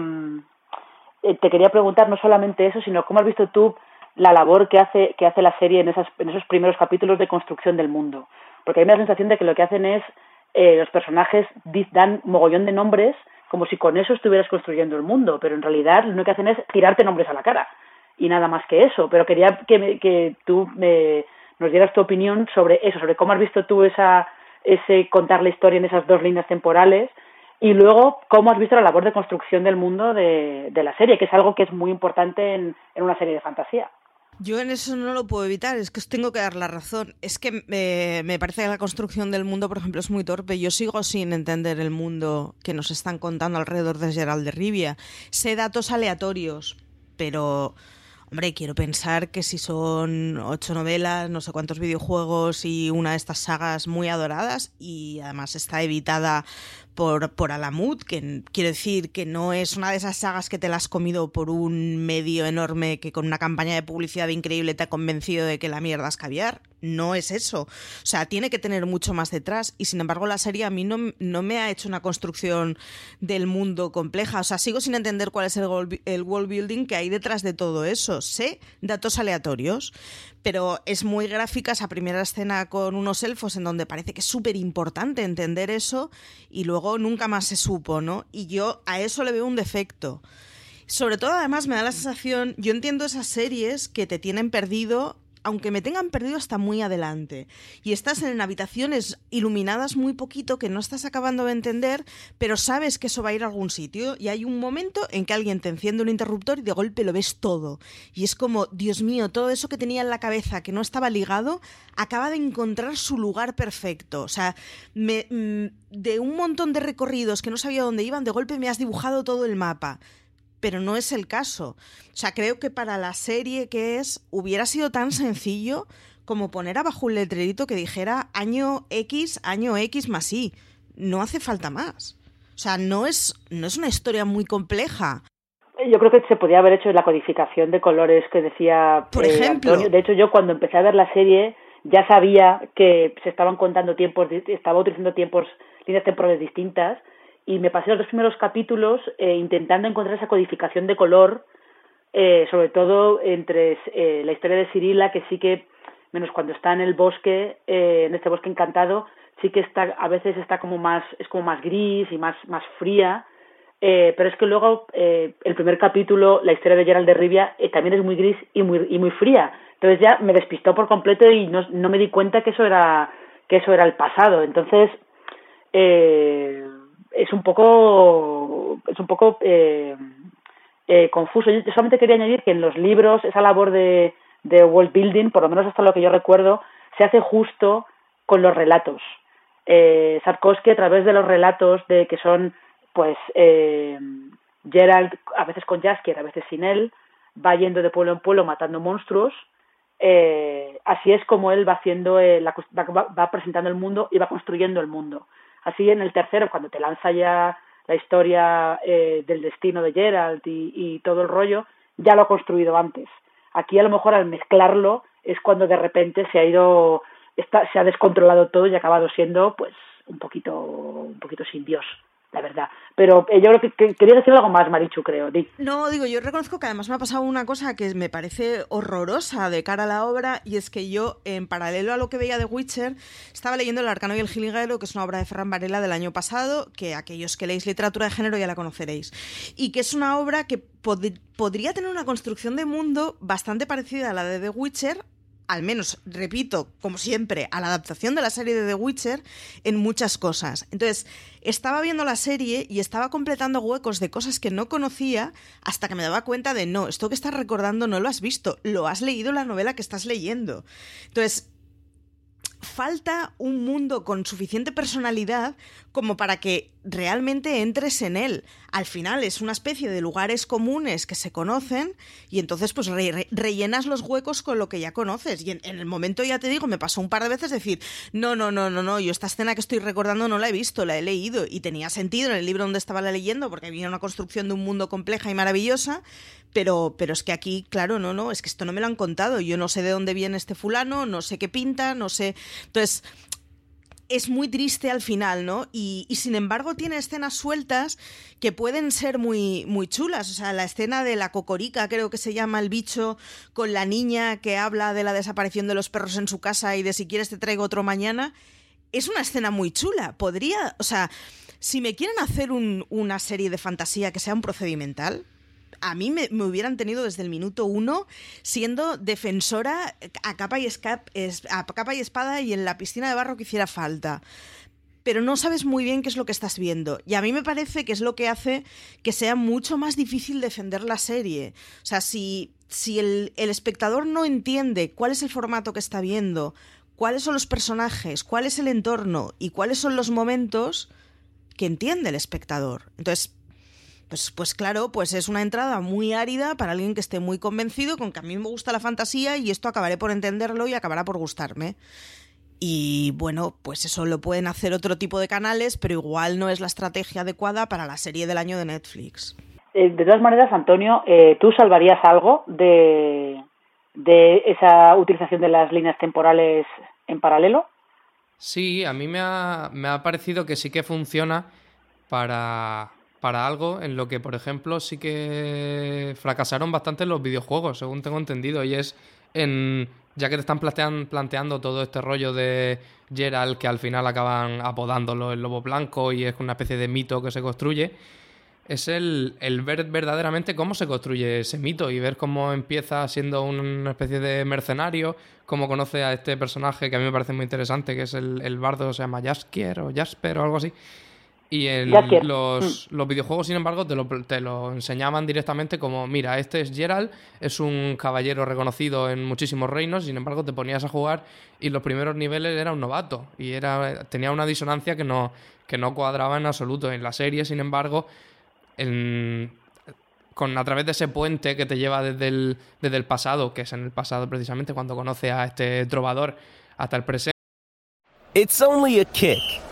Speaker 5: eh, te quería preguntar no solamente eso, sino cómo has visto tú la labor que hace, que hace la serie en, esas, en esos primeros capítulos de construcción del mundo. Porque hay una sensación de que lo que hacen es, eh, los personajes dan mogollón de nombres como si con eso estuvieras construyendo el mundo, pero en realidad lo que hacen es tirarte nombres a la cara y nada más que eso. Pero quería que, que tú me, nos dieras tu opinión sobre eso, sobre cómo has visto tú esa, ese contar la historia en esas dos líneas temporales y luego cómo has visto la labor de construcción del mundo de, de la serie, que es algo que es muy importante en, en una serie de fantasía.
Speaker 6: Yo en eso no lo puedo evitar, es que os tengo que dar la razón. Es que me, me, parece que la construcción del mundo, por ejemplo, es muy torpe. Yo sigo sin entender el mundo que nos están contando alrededor de Gerald de Rivia. Sé datos aleatorios, pero Hombre, quiero pensar que si son ocho novelas, no sé cuántos videojuegos y una de estas sagas muy adoradas y además está editada por, por Alamut, que quiero decir que no es una de esas sagas que te la has comido por un medio enorme que con una campaña de publicidad increíble te ha convencido de que la mierda es caviar no es eso. O sea, tiene que tener mucho más detrás y sin embargo la serie a mí no, no me ha hecho una construcción del mundo compleja. O sea, sigo sin entender cuál es el, el world building que hay detrás de todo eso. Sé datos aleatorios, pero es muy gráfica esa primera escena con unos elfos en donde parece que es súper importante entender eso y luego nunca más se supo, ¿no? Y yo a eso le veo un defecto. Sobre todo, además, me da la sensación, yo entiendo esas series que te tienen perdido aunque me tengan perdido hasta muy adelante. Y estás en habitaciones iluminadas muy poquito que no estás acabando de entender, pero sabes que eso va a ir a algún sitio. Y hay un momento en que alguien te enciende un interruptor y de golpe lo ves todo. Y es como, Dios mío, todo eso que tenía en la cabeza que no estaba ligado, acaba de encontrar su lugar perfecto. O sea, me, mm, de un montón de recorridos que no sabía dónde iban, de golpe me has dibujado todo el mapa pero no es el caso. O sea, creo que para la serie que es, hubiera sido tan sencillo como poner abajo un letrerito que dijera año X, año X más Y. No hace falta más. O sea, no es, no es una historia muy compleja.
Speaker 5: Yo creo que se podía haber hecho la codificación de colores que decía
Speaker 6: Por eh, ejemplo.
Speaker 5: De hecho, yo cuando empecé a ver la serie ya sabía que se estaban contando tiempos, estaba utilizando tiempos, líneas temporales distintas y me pasé los dos primeros capítulos eh, intentando encontrar esa codificación de color, eh, sobre todo entre eh, la historia de Cirila, que sí que, menos cuando está en el bosque, en este bosque encantado, sí que está, a veces está como más, es como más gris y más, más fría, pero es que luego el primer capítulo, la historia de Gerald de Rivia, también es muy gris y muy, y muy fría. Entonces ya me despistó por completo y no, no me di cuenta que eso era, que eso era el pasado. Entonces, eh, es un poco es un poco eh, eh, confuso. Yo solamente quería añadir que en los libros esa labor de, de world building, por lo menos hasta lo que yo recuerdo, se hace justo con los relatos. Eh, a través de los relatos de que son pues eh, Gerald a veces con Jaskier, a veces sin él, va yendo de pueblo en pueblo matando monstruos. Eh, así es como él va haciendo la, va, va presentando el mundo y va construyendo el mundo. Así en el tercero, cuando te lanza ya la historia eh, del destino de Gerald y, todo el rollo, ya lo ha construido antes. Aquí a lo mejor al mezclarlo es cuando de repente se ha ido, está, se ha descontrolado todo y ha acabado siendo pues un poquito, un poquito sin Dios la verdad. Pero eh, yo creo que, quería decir algo más, Marichu, creo.
Speaker 6: No, digo, yo reconozco que además me ha pasado una cosa que me parece horrorosa de cara a la obra, y es que yo, en paralelo a lo que veía de Witcher, estaba leyendo El Arcano y el Gilguero, que es una obra de Ferran Varela del año pasado, que aquellos que leéis literatura de género ya la conoceréis. Y que es una obra que podría tener una construcción de mundo bastante parecida a la de The Witcher, al menos, repito, como siempre, a la adaptación de la serie de The Witcher en muchas cosas. Entonces, estaba viendo la serie y estaba completando huecos de cosas que no conocía hasta que me daba cuenta de, no, esto que estás recordando no lo has visto, lo has leído en la novela que estás leyendo. Entonces, falta un mundo con suficiente personalidad como para que realmente entres en él. Al final es una especie de lugares comunes que se conocen y entonces pues rellenas los huecos con lo que ya conoces. Y en, el momento ya te digo, me pasó un par de veces decir, no, no, no, no, no, yo esta escena que estoy recordando no la he visto, la he leído y tenía sentido en el libro donde estaba la leyendo porque había una construcción de un mundo compleja y maravillosa, pero, pero es que aquí, claro, no, no, es que esto no me lo han contado. Yo no sé de dónde viene este fulano, no sé qué pinta, no sé. Entonces, es muy triste al final, ¿no? Y, sin embargo tiene escenas sueltas que pueden ser muy, muy chulas. O sea, la escena de la cocorica, creo que se llama el bicho, con la niña que habla de la desaparición de los perros en su casa y de si quieres te traigo otro mañana, es una escena muy chula. Podría, o sea, si me quieren hacer un, una serie de fantasía que sea un procedimental, a mí me, hubieran tenido desde el minuto uno siendo defensora a capa, y escap, es, a capa y espada y en la piscina de barro que hiciera falta. Pero no sabes muy bien qué es lo que estás viendo. Y a mí me parece que es lo que hace que sea mucho más difícil defender la serie. O sea, si, si el, el espectador no entiende cuál es el formato que está viendo, cuáles son los personajes, cuál es el entorno y cuáles son los momentos que entiende el espectador. Entonces, pues, pues claro, pues es una entrada muy árida para alguien que esté muy convencido con que a mí me gusta la fantasía y esto acabaré por entenderlo y acabará por gustarme. Y bueno, pues eso lo pueden hacer otro tipo de canales, pero igual no es la estrategia adecuada para la serie del año de Netflix.
Speaker 5: Eh, de todas maneras, Antonio, eh, ¿tú salvarías algo de, de esa utilización de las líneas temporales en paralelo?
Speaker 7: Sí, a mí me ha, me ha parecido que sí que funciona para, para algo en lo que, por ejemplo, sí que fracasaron bastante los videojuegos, según tengo entendido, y es en ya que te están plantean, planteando todo este rollo de Gerald que al final acaban apodándolo el lobo blanco y es una especie de mito que se construye, es el, el ver verdaderamente cómo se construye ese mito y ver cómo empieza siendo una especie de mercenario, cómo conoce a este personaje que a mí me parece muy interesante, que es el, el bardo, se llama Jaskier o Jasper o algo así, y en los, los, videojuegos, sin embargo, te lo, te lo, enseñaban directamente como, mira, este es Gerald, es un caballero reconocido en muchísimos reinos, sin embargo, te ponías a jugar y los primeros niveles era un novato y era tenía una disonancia que no, que no cuadraba en absoluto. En la serie, sin embargo, en, con, a través de ese puente que te lleva desde el, desde el pasado, que es en el pasado precisamente cuando conoce a este trovador, hasta el presente.
Speaker 8: It's only a kick.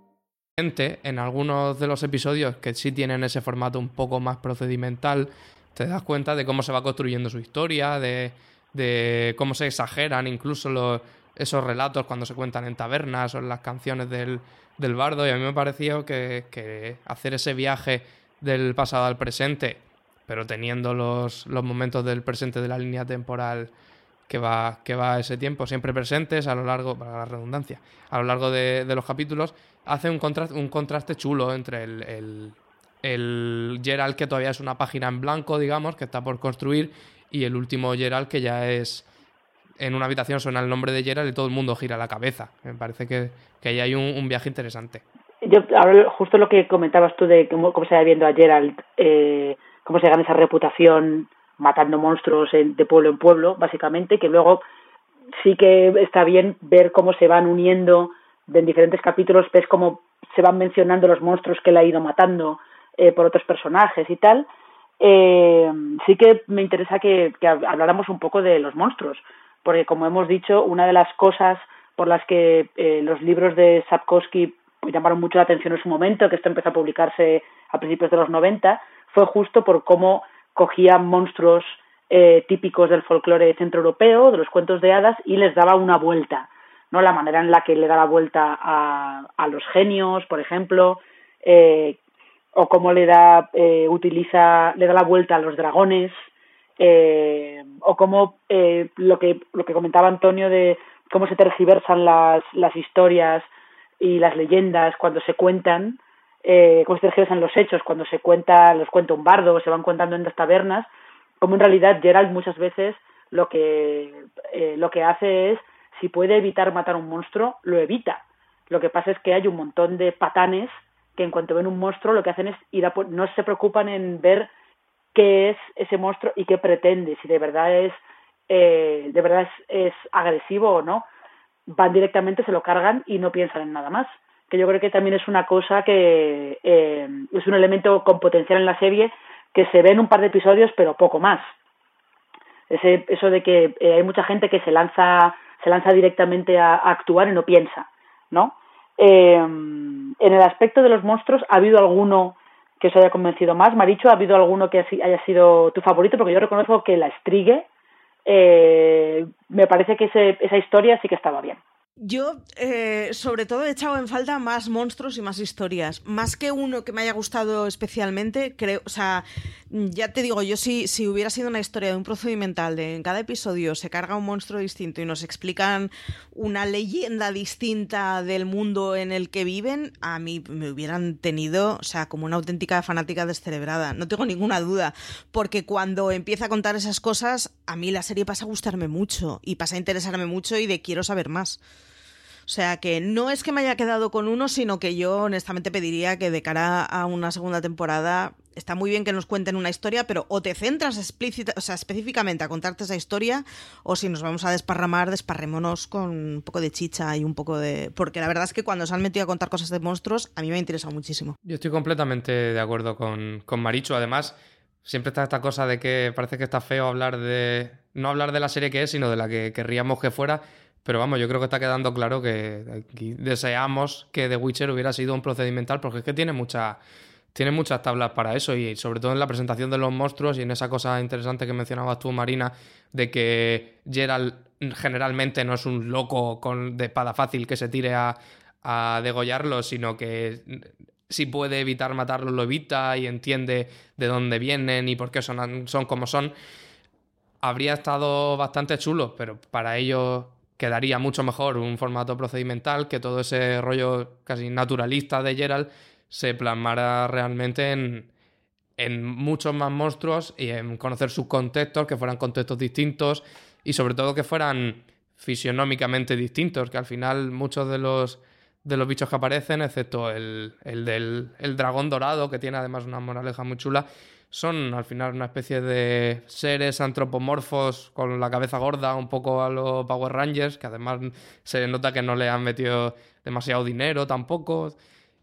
Speaker 7: en algunos de los episodios que sí tienen ese formato un poco más procedimental, te das cuenta de cómo se va construyendo su historia, de, de cómo se exageran incluso esos relatos cuando se cuentan en tabernas o en las canciones del, del bardo. Y a mí me pareció que, que, hacer ese viaje del pasado al presente, pero teniendo los, los momentos del presente de la línea temporal que va, que va ese tiempo siempre presentes a lo largo, para la redundancia, a lo largo de, los capítulos, hace un, contraste, un contraste chulo entre el, el, el, Gerald que todavía es una página en blanco, digamos, que está por construir, y el último Gerald que ya es en una habitación suena el nombre de Gerald y todo el mundo gira la cabeza. Me parece que, que ahí hay un, un, viaje interesante.
Speaker 5: Yo, ahora, justo lo que comentabas tú de cómo, cómo se va viendo a Gerald, eh, cómo se gana esa reputación matando monstruos de pueblo en pueblo, básicamente, que luego sí que está bien ver cómo se van uniendo en diferentes capítulos ves cómo se van mencionando los monstruos que él ha ido matando eh, por otros personajes y tal. Eh, sí que me interesa que, habláramos un poco de los monstruos, porque como hemos dicho, una de las cosas por las que eh, los libros de Sapkowski llamaron mucho la atención en su momento, que esto empezó a publicarse a principios de los 90, fue justo por cómo cogía monstruos eh, típicos del folclore centroeuropeo, de los cuentos de hadas, y les daba una vuelta. ¿no? La manera en la que le da la vuelta a, a los genios, por ejemplo, eh, o cómo le da, eh, utiliza, le da la vuelta a los dragones, eh, o cómo eh, lo que lo que comentaba Antonio de cómo se tergiversan las, las historias y las leyendas cuando se cuentan, eh, se tergiversan los hechos cuando se cuenta, los cuenta un bardo, se van contando en las tabernas, como en realidad Gerald muchas veces lo que, eh, lo que hace es, si puede evitar matar a un monstruo, lo evita. Lo que pasa es que hay un montón de patanes que en cuanto ven un monstruo lo que hacen es ir a, no se preocupan en ver qué es ese monstruo y qué pretende, si de verdad es eh, de verdad es, agresivo o no, van directamente, se lo cargan y no piensan en nada más. Que yo creo que también es una cosa que eh, es un elemento con potencial en la serie que se ve en un par de episodios, pero poco más. Ese, eso de que eh, hay mucha gente que se lanza, se lanza directamente a, actuar y no piensa, ¿no? en el aspecto de los monstruos, ¿ha habido alguno que os haya convencido más? Maricho, ¿ha habido alguno que haya sido tu favorito? Porque yo reconozco que la Strigue eh, me parece que ese, esa historia sí que estaba bien.
Speaker 6: Yo, eh, sobre todo, he echado en falta más monstruos y más historias. Más que uno que me haya gustado especialmente, creo, o sea, ya te digo, yo si, si hubiera sido una historia de un procedimental de en cada episodio se carga un monstruo distinto y nos explican una leyenda distinta del mundo en el que viven, a mí me hubieran tenido, o sea, como una auténtica fanática descerebrada. No tengo ninguna duda, porque cuando empieza a contar esas cosas, a mí la serie pasa a gustarme mucho y pasa a interesarme mucho y de quiero saber más. Sea que no es que me haya quedado con uno, sino que yo honestamente pediría que de cara a una segunda temporada está muy bien que nos cuenten una historia, pero o te centras explícita, o sea, específicamente a contarte esa historia, o si nos vamos a desparramar, desparrémonos con un poco de chicha y un poco de... Porque la verdad es que cuando se han metido a contar cosas de monstruos, a mí me ha interesado muchísimo.
Speaker 7: Yo estoy completamente de acuerdo con, con Marichu. Además, siempre está esta cosa de que parece que está feo hablar de... No hablar de la serie que es, sino de la que querríamos que fuera. Pero vamos, yo creo que está quedando claro que deseamos que The Witcher hubiera sido un procedimental porque es que tiene mucha, tiene muchas tablas para eso y sobre todo en la presentación de los monstruos y en esa cosa interesante que mencionabas tú, Marina, de que Gerald generalmente no es un loco con, de espada fácil que se tire a, a degollarlo, sino que si puede evitar matarlo lo evita y entiende de dónde vienen y por qué son, son como son. Habría estado bastante chulo, pero para ello quedaría mucho mejor un formato procedimental que todo ese rollo casi naturalista de Gerald se plasmara realmente en, en muchos más monstruos y en conocer sus contextos, que fueran contextos distintos y sobre todo que fueran fisionómicamente distintos, que al final muchos de los de los bichos que aparecen, excepto el, el del el dragón dorado, que tiene además una moraleja muy chula, son al final una especie de seres antropomorfos con la cabeza gorda, un poco a los Power Rangers, que además se nota que no le han metido demasiado dinero tampoco.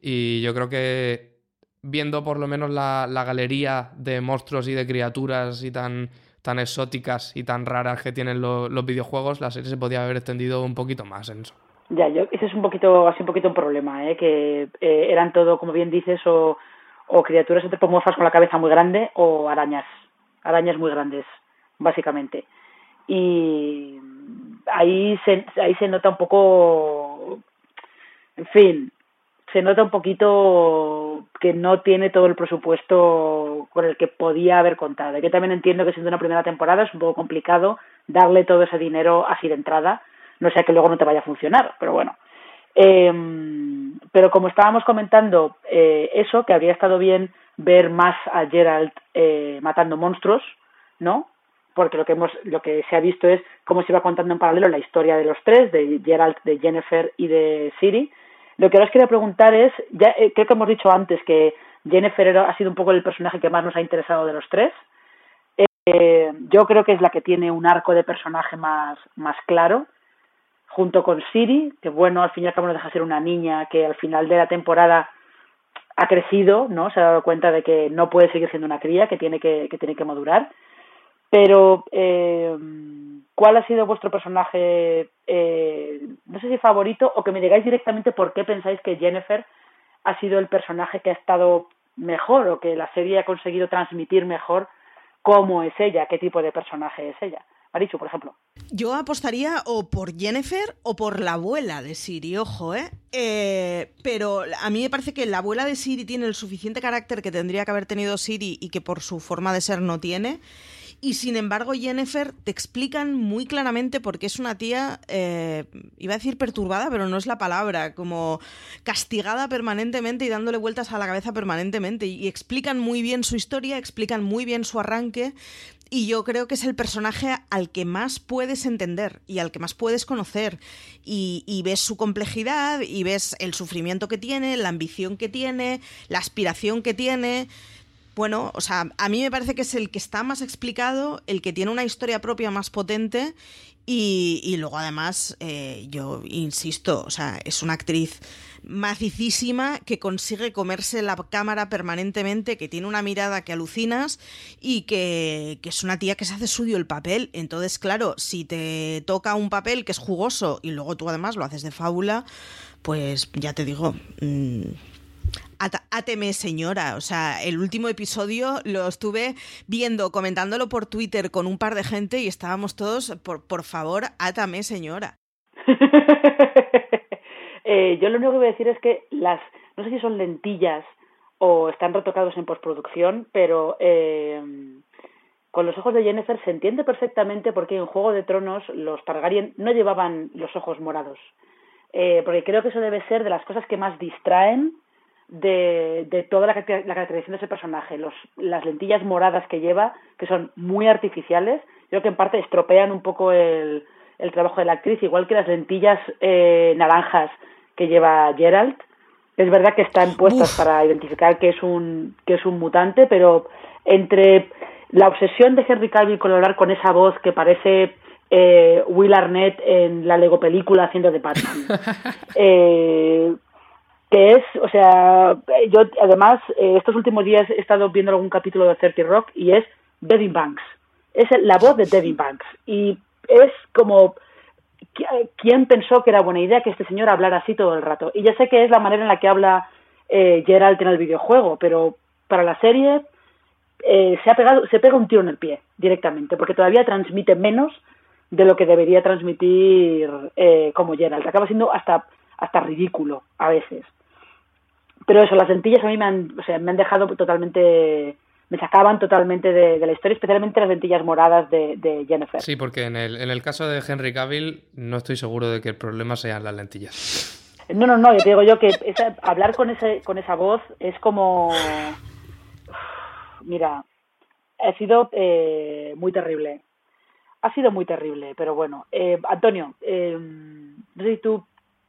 Speaker 7: Y yo creo que viendo por lo menos la, galería de monstruos y de criaturas y tan, tan exóticas y tan raras que tienen los videojuegos, la serie se podía haber extendido un poquito más en eso.
Speaker 5: Ya, yo, ese es un poquito, así un poquito un problema, ¿eh? que eh, eran todo, como bien dices, o o criaturas antropomorfas con la cabeza muy grande o arañas, arañas muy grandes, básicamente. Y ahí se, ahí se nota un poco, en fin, se nota un poquito que no tiene todo el presupuesto con el que podía haber contado. Y que también entiendo que siendo una primera temporada es un poco complicado darle todo ese dinero así de entrada, no sea que luego no te vaya a funcionar, pero bueno. Eh, pero como estábamos comentando eh, eso, que habría estado bien ver más a Gerald eh, matando monstruos, ¿no? Porque lo que hemos, lo que se ha visto es cómo se iba contando en paralelo la historia de los tres, de Gerald, de Jennifer y de Siri. Lo que ahora os quería preguntar es, ya eh, creo que hemos dicho antes que Jennifer ha sido un poco el personaje que más nos ha interesado de los tres. yo creo que es la que tiene un arco de personaje más, más claro junto con Siri, que bueno, al fin y al cabo no deja ser una niña que al final de la temporada ha crecido, ¿no? Se ha dado cuenta de que no puede seguir siendo una cría, que tiene que, que tiene que madurar. Pero, eh, ¿cuál ha sido vuestro personaje, eh, no sé si favorito, o que me digáis directamente por qué pensáis que Jennifer ha sido el personaje que ha estado mejor o que la serie ha conseguido transmitir mejor cómo es ella, qué tipo de personaje es ella? Por ejemplo.
Speaker 6: Yo apostaría o por Jennifer o por la abuela de Siri, ojo, ¿eh? ¿eh? Pero a mí me parece que la abuela de Siri tiene el suficiente carácter que tendría que haber tenido Siri y que por su forma de ser no tiene. Y sin embargo, Jennifer te explican muy claramente por qué es una tía, eh, iba a decir perturbada, pero no es la palabra, como castigada permanentemente y dándole vueltas a la cabeza permanentemente. Y explican muy bien su historia, explican muy bien su arranque y yo creo que es el personaje al que más puedes entender y al que más puedes conocer. Y, y, ves su complejidad y ves el sufrimiento que tiene, la ambición que tiene, la aspiración que tiene. Bueno, o sea, a mí me parece que es el que está más explicado, el que tiene una historia propia más potente y, y luego además, eh, yo insisto, o sea, es una actriz macicísima que consigue comerse la cámara permanentemente, que tiene una mirada que alucinas y que, que, es una tía que se hace suyo el papel. Entonces, claro, si te toca un papel que es jugoso y luego tú además lo haces de fábula, pues ya te digo, mmm, Áteme, señora. O sea, el último episodio lo estuve viendo, comentándolo por Twitter con un par de gente y estábamos todos, por, por favor, átame, señora.
Speaker 5: eh, yo lo único que voy a decir es que las, no sé si son lentillas o están retocados en postproducción, pero eh, con los ojos de Jennifer se entiende perfectamente por qué en Juego de Tronos los Targaryen no llevaban los ojos morados. Eh, porque creo que eso debe ser de las cosas que más distraen de, de toda la, caracterización de ese personaje. Los, las lentillas moradas que lleva, que son muy artificiales, creo que en parte estropean un poco el, el trabajo de la actriz, igual que las lentillas eh, naranjas que lleva Gerald. Es verdad que están puestas Uf. para identificar que es un que es un mutante, pero entre la obsesión de Henry Cavill con hablar con esa voz que parece eh, Will Arnett en la Lego película haciendo de Batman, eh, que es, o sea, yo además eh, estos últimos días he estado viendo algún capítulo de 30 Rock y es Devin Banks, es la voz de Devin Banks y es como quién pensó que era buena idea que este señor hablara así todo el rato y ya sé que es la manera en la que habla eh, Geralt en el videojuego, pero para la serie eh, se ha pegado, se pega un tiro en el pie directamente porque todavía transmite menos de lo que debería transmitir eh, como Geralt, acaba siendo hasta hasta ridículo a veces. Pero eso, las lentillas a mí me han, o sea, me han dejado totalmente me sacaban totalmente de, de, la historia, especialmente las lentillas moradas de, de, Jennifer.
Speaker 7: Sí, porque en el, en el caso de Henry Cavill no estoy seguro de que el problema sean las lentillas.
Speaker 5: No, no, no, yo te digo yo que esa, hablar con, ese, con esa voz es como... Mira, ha sido eh, muy terrible. Ha sido muy terrible, pero bueno. Eh, Antonio, eh, no sé si tú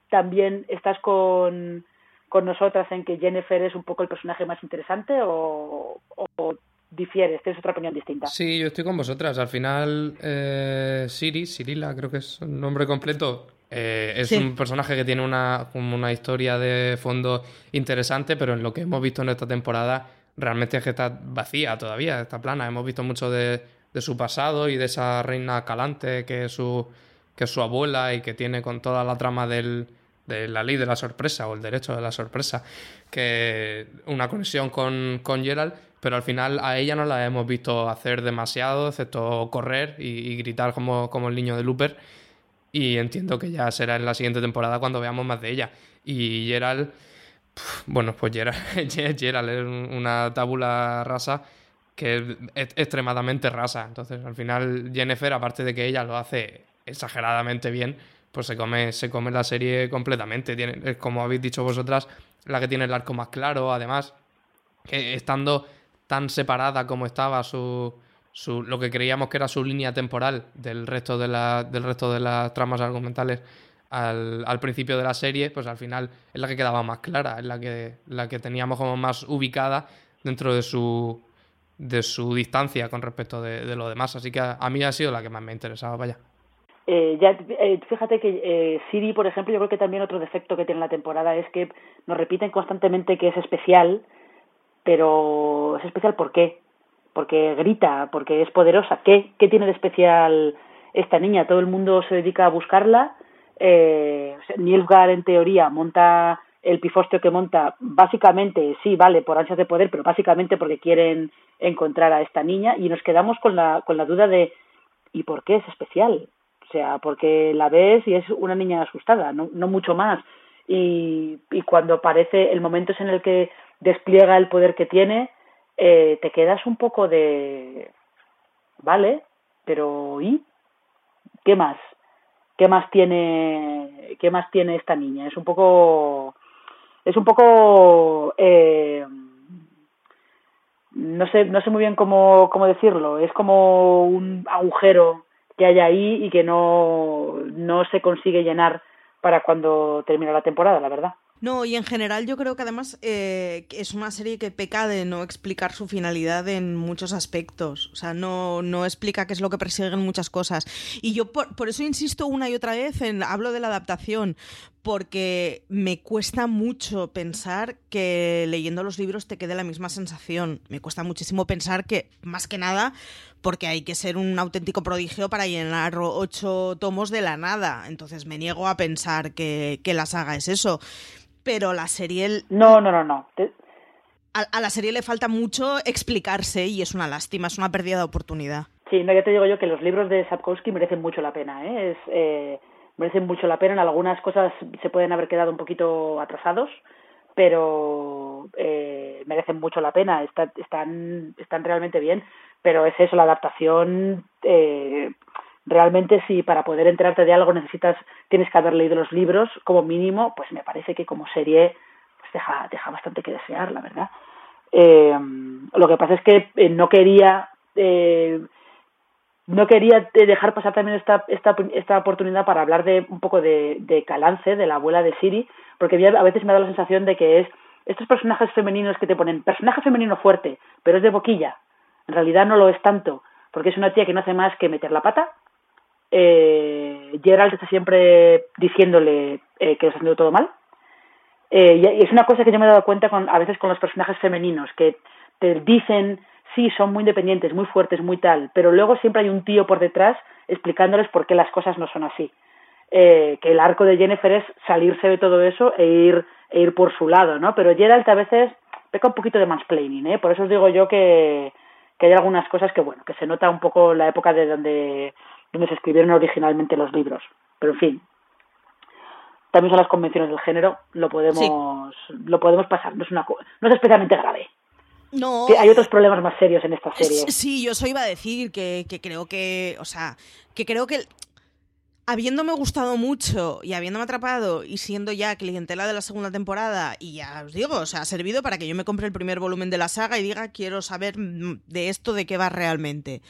Speaker 5: también estás con con nosotras en que Jennifer es un poco el personaje más interesante o, o difieres? ¿Tienes otra opinión distinta?
Speaker 7: Sí, yo estoy con vosotras. Al final, eh, Siri, Cirila, creo que es un nombre completo, eh, es sí. un personaje que tiene una, una historia de fondo interesante, pero en lo que hemos visto en esta temporada realmente es que está vacía todavía, está plana. Hemos visto mucho de, de su pasado y de esa reina calante que es su, que es su abuela y que tiene con toda la trama del de la ley de la sorpresa o el derecho de la sorpresa, que una conexión con, con Gerald, pero al final a ella no la hemos visto hacer demasiado, excepto correr y, gritar como, como el niño de Looper. Y entiendo que ya será en la siguiente temporada cuando veamos más de ella. Y Gerald, bueno, pues Gerald, Gerald es una tabula rasa que es extremadamente rasa. Entonces, al final, Jennifer, aparte de que ella lo hace exageradamente bien, pues se come, se come la serie completamente. Tiene, como habéis dicho vosotras, la que tiene el arco más claro, además, que estando tan separada como estaba su, su, lo que creíamos que era su línea temporal del resto de, la, del resto de las tramas argumentales al, principio de la serie, pues al final es la que quedaba más clara, es la que, la que teníamos como más ubicada dentro de su, de su distancia con respecto de, de lo demás. Así que a, a mí ha sido la que más me ha interesado, vaya.
Speaker 5: Eh, ya, eh, fíjate que eh, Siri, por ejemplo, yo creo que también otro defecto que tiene la temporada es que nos repiten constantemente que es especial, pero es especial ¿por qué? Porque grita, porque es poderosa. ¿Qué, qué tiene de especial esta niña? Todo el mundo se dedica a buscarla. Eh, Nilfgaard, en teoría, monta el pifostio que monta, básicamente, sí, vale, por ansias de poder, pero básicamente porque quieren encontrar a esta niña y nos quedamos con la, con la duda de ¿y por qué es especial? O sea, porque la ves y es una niña asustada, no, no mucho más. Y, y cuando aparece el momento es en el que despliega el poder que tiene, eh, te quedas un poco de, vale, pero ¿y qué más? ¿Qué más tiene, qué más tiene esta niña? Es un poco, es un poco, eh, no sé, no sé muy bien cómo, cómo decirlo. Es como un agujero que hay ahí y que no, no se consigue llenar para cuando termina la temporada, la verdad.
Speaker 6: No, y en general yo creo que además eh, es una serie que peca de no explicar su finalidad en muchos aspectos. O sea, no, no explica qué es lo que persiguen muchas cosas. Y yo por, por eso insisto una y otra vez en hablo de la adaptación, porque me cuesta mucho pensar que leyendo los libros te quede la misma sensación. Me cuesta muchísimo pensar que, más que nada, porque hay que ser un auténtico prodigio para llenar ocho tomos de la nada. Entonces me niego a pensar que, que la saga es eso pero la serie...
Speaker 5: No, no, no, no.
Speaker 6: A, la serie le falta mucho explicarse y es una lástima, es una pérdida de oportunidad.
Speaker 5: Sí, no, ya te digo yo que los libros de Sapkowski merecen mucho la pena, ¿eh? Es, eh, merecen mucho la pena. En algunas cosas se pueden haber quedado un poquito atrasados, pero eh, merecen mucho la pena. están, están realmente bien, pero es eso, la adaptación... Eh, realmente si para poder enterarte de algo necesitas, tienes que haber leído los libros como mínimo, pues me parece que como serie pues deja, deja bastante que desear, la verdad. Eh, lo que pasa es que eh, no quería eh, no quería dejar pasar también esta, esta, esta oportunidad para hablar de un poco de, de Calance, de la abuela de Siri, porque a veces me da la sensación de que es estos personajes femeninos que te ponen personaje femenino fuerte, pero es de boquilla. En realidad no lo es tanto, porque es una tía que no hace más que meter la pata, eh, Gerald está siempre diciéndole eh, que lo está haciendo todo mal. Eh, y es una cosa que yo me he dado cuenta con, a veces con los personajes femeninos, que te dicen, sí, son muy independientes, muy fuertes, muy tal, pero luego siempre hay un tío por detrás explicándoles por qué las cosas no son así. Eh, que el arco de Jennifer es salirse de todo eso e ir, e ir por su lado, ¿no? Pero Gerald a veces peca un poquito de mansplaining, ¿eh? Por eso os digo yo que, que hay algunas cosas que, bueno, que se nota un poco la época de donde donde se escribieron originalmente los libros. Pero en fin, también son las convenciones del género, lo podemos, lo podemos pasar, no es, una, no es especialmente grave.
Speaker 6: No.
Speaker 5: hay otros problemas más serios en esta serie.
Speaker 6: Sí, yo eso iba a decir, que, que creo que, o sea, que creo que habiéndome gustado mucho y habiéndome atrapado y siendo ya clientela de la segunda temporada, y ya os digo, o sea, ha servido para que yo me compre el primer volumen de la saga y diga, quiero saber de esto de qué va realmente.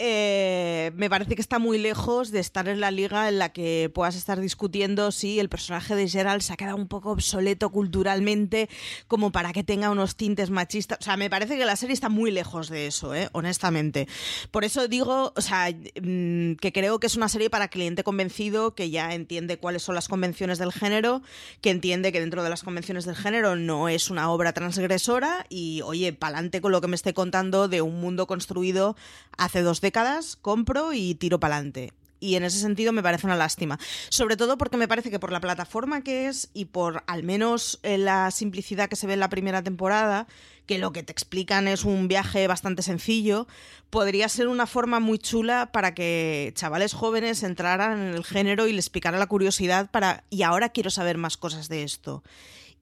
Speaker 6: Eh, me parece que está muy lejos de estar en la liga en la que puedas estar discutiendo si el personaje de Gerald se ha quedado un poco obsoleto culturalmente como para que tenga unos tintes machistas. O sea, me parece que la serie está muy lejos de eso, ¿eh? honestamente. Por eso digo, o sea, mm, que creo que es una serie para cliente convencido que ya entiende cuáles son las convenciones del género, que entiende que dentro de las convenciones del género no es una obra transgresora y, oye, pa'lante con lo que me esté contando de un mundo construido hace dos décadas décadas, compro y tiro para adelante. Y en ese sentido me parece una lástima. Sobre todo porque me parece que por la plataforma que es y por al menos eh, la simplicidad que se ve en la primera temporada, que lo que te explican es un viaje bastante sencillo, podría ser una forma muy chula para que chavales jóvenes entraran en el género y les picara la curiosidad para, y ahora quiero saber más cosas de esto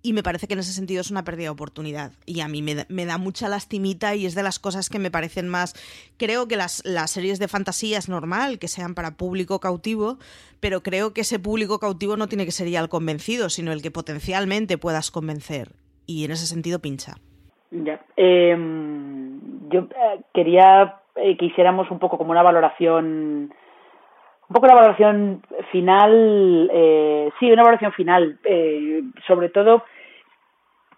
Speaker 6: y me parece que en ese sentido es una pérdida de oportunidad. Y a mí me da, mucha lastimita y es de las cosas que me parecen más... Creo que las, las series de fantasía es normal que sean para público cautivo, pero creo que ese público cautivo no tiene que ser ya el convencido, sino el que potencialmente puedas convencer. Y en ese sentido pincha.
Speaker 5: Ya. Em, yo eh, quería eh, que hiciéramos un poco como una valoración un poco la valoración final, eh, sí, una valoración final, eh, sobre todo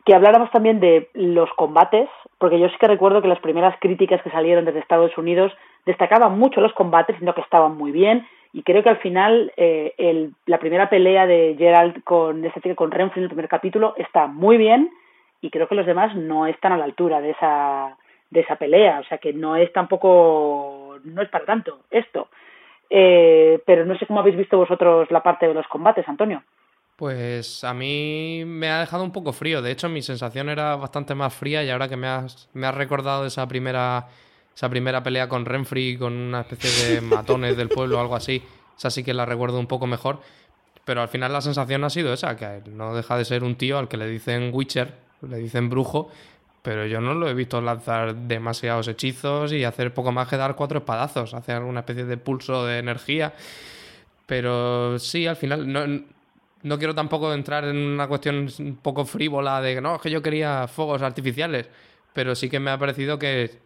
Speaker 5: que habláramos también de los combates, porque yo sí que recuerdo que las primeras críticas que salieron desde Estados Unidos destacaban mucho los combates, sino que estaban muy bien, y creo que al final eh, el, la primera pelea de Gerald con este con Renfrew en el primer capítulo está muy bien, y creo que los demás no están a la altura de esa de esa pelea, o sea que no es tampoco no es para tanto esto. Eh, pero no sé cómo habéis visto vosotros la parte de los combates, Antonio.
Speaker 7: Pues a mí me ha dejado un poco frío. De hecho, mi sensación era bastante más fría y ahora que me has, me has recordado esa primera, esa primera pelea con Renfrey, con una especie de matones del pueblo o algo así, esa sí que la recuerdo un poco mejor. Pero al final la sensación ha sido esa, que no deja de ser un tío al que le dicen Witcher, le dicen brujo, pero yo no lo he visto lanzar demasiados hechizos y hacer poco más que dar cuatro espadazos, hacer una especie de pulso de energía. Pero sí, al final no, no quiero tampoco entrar en una cuestión un poco frívola de que no, es que yo quería fuegos artificiales. pero sí que me ha parecido que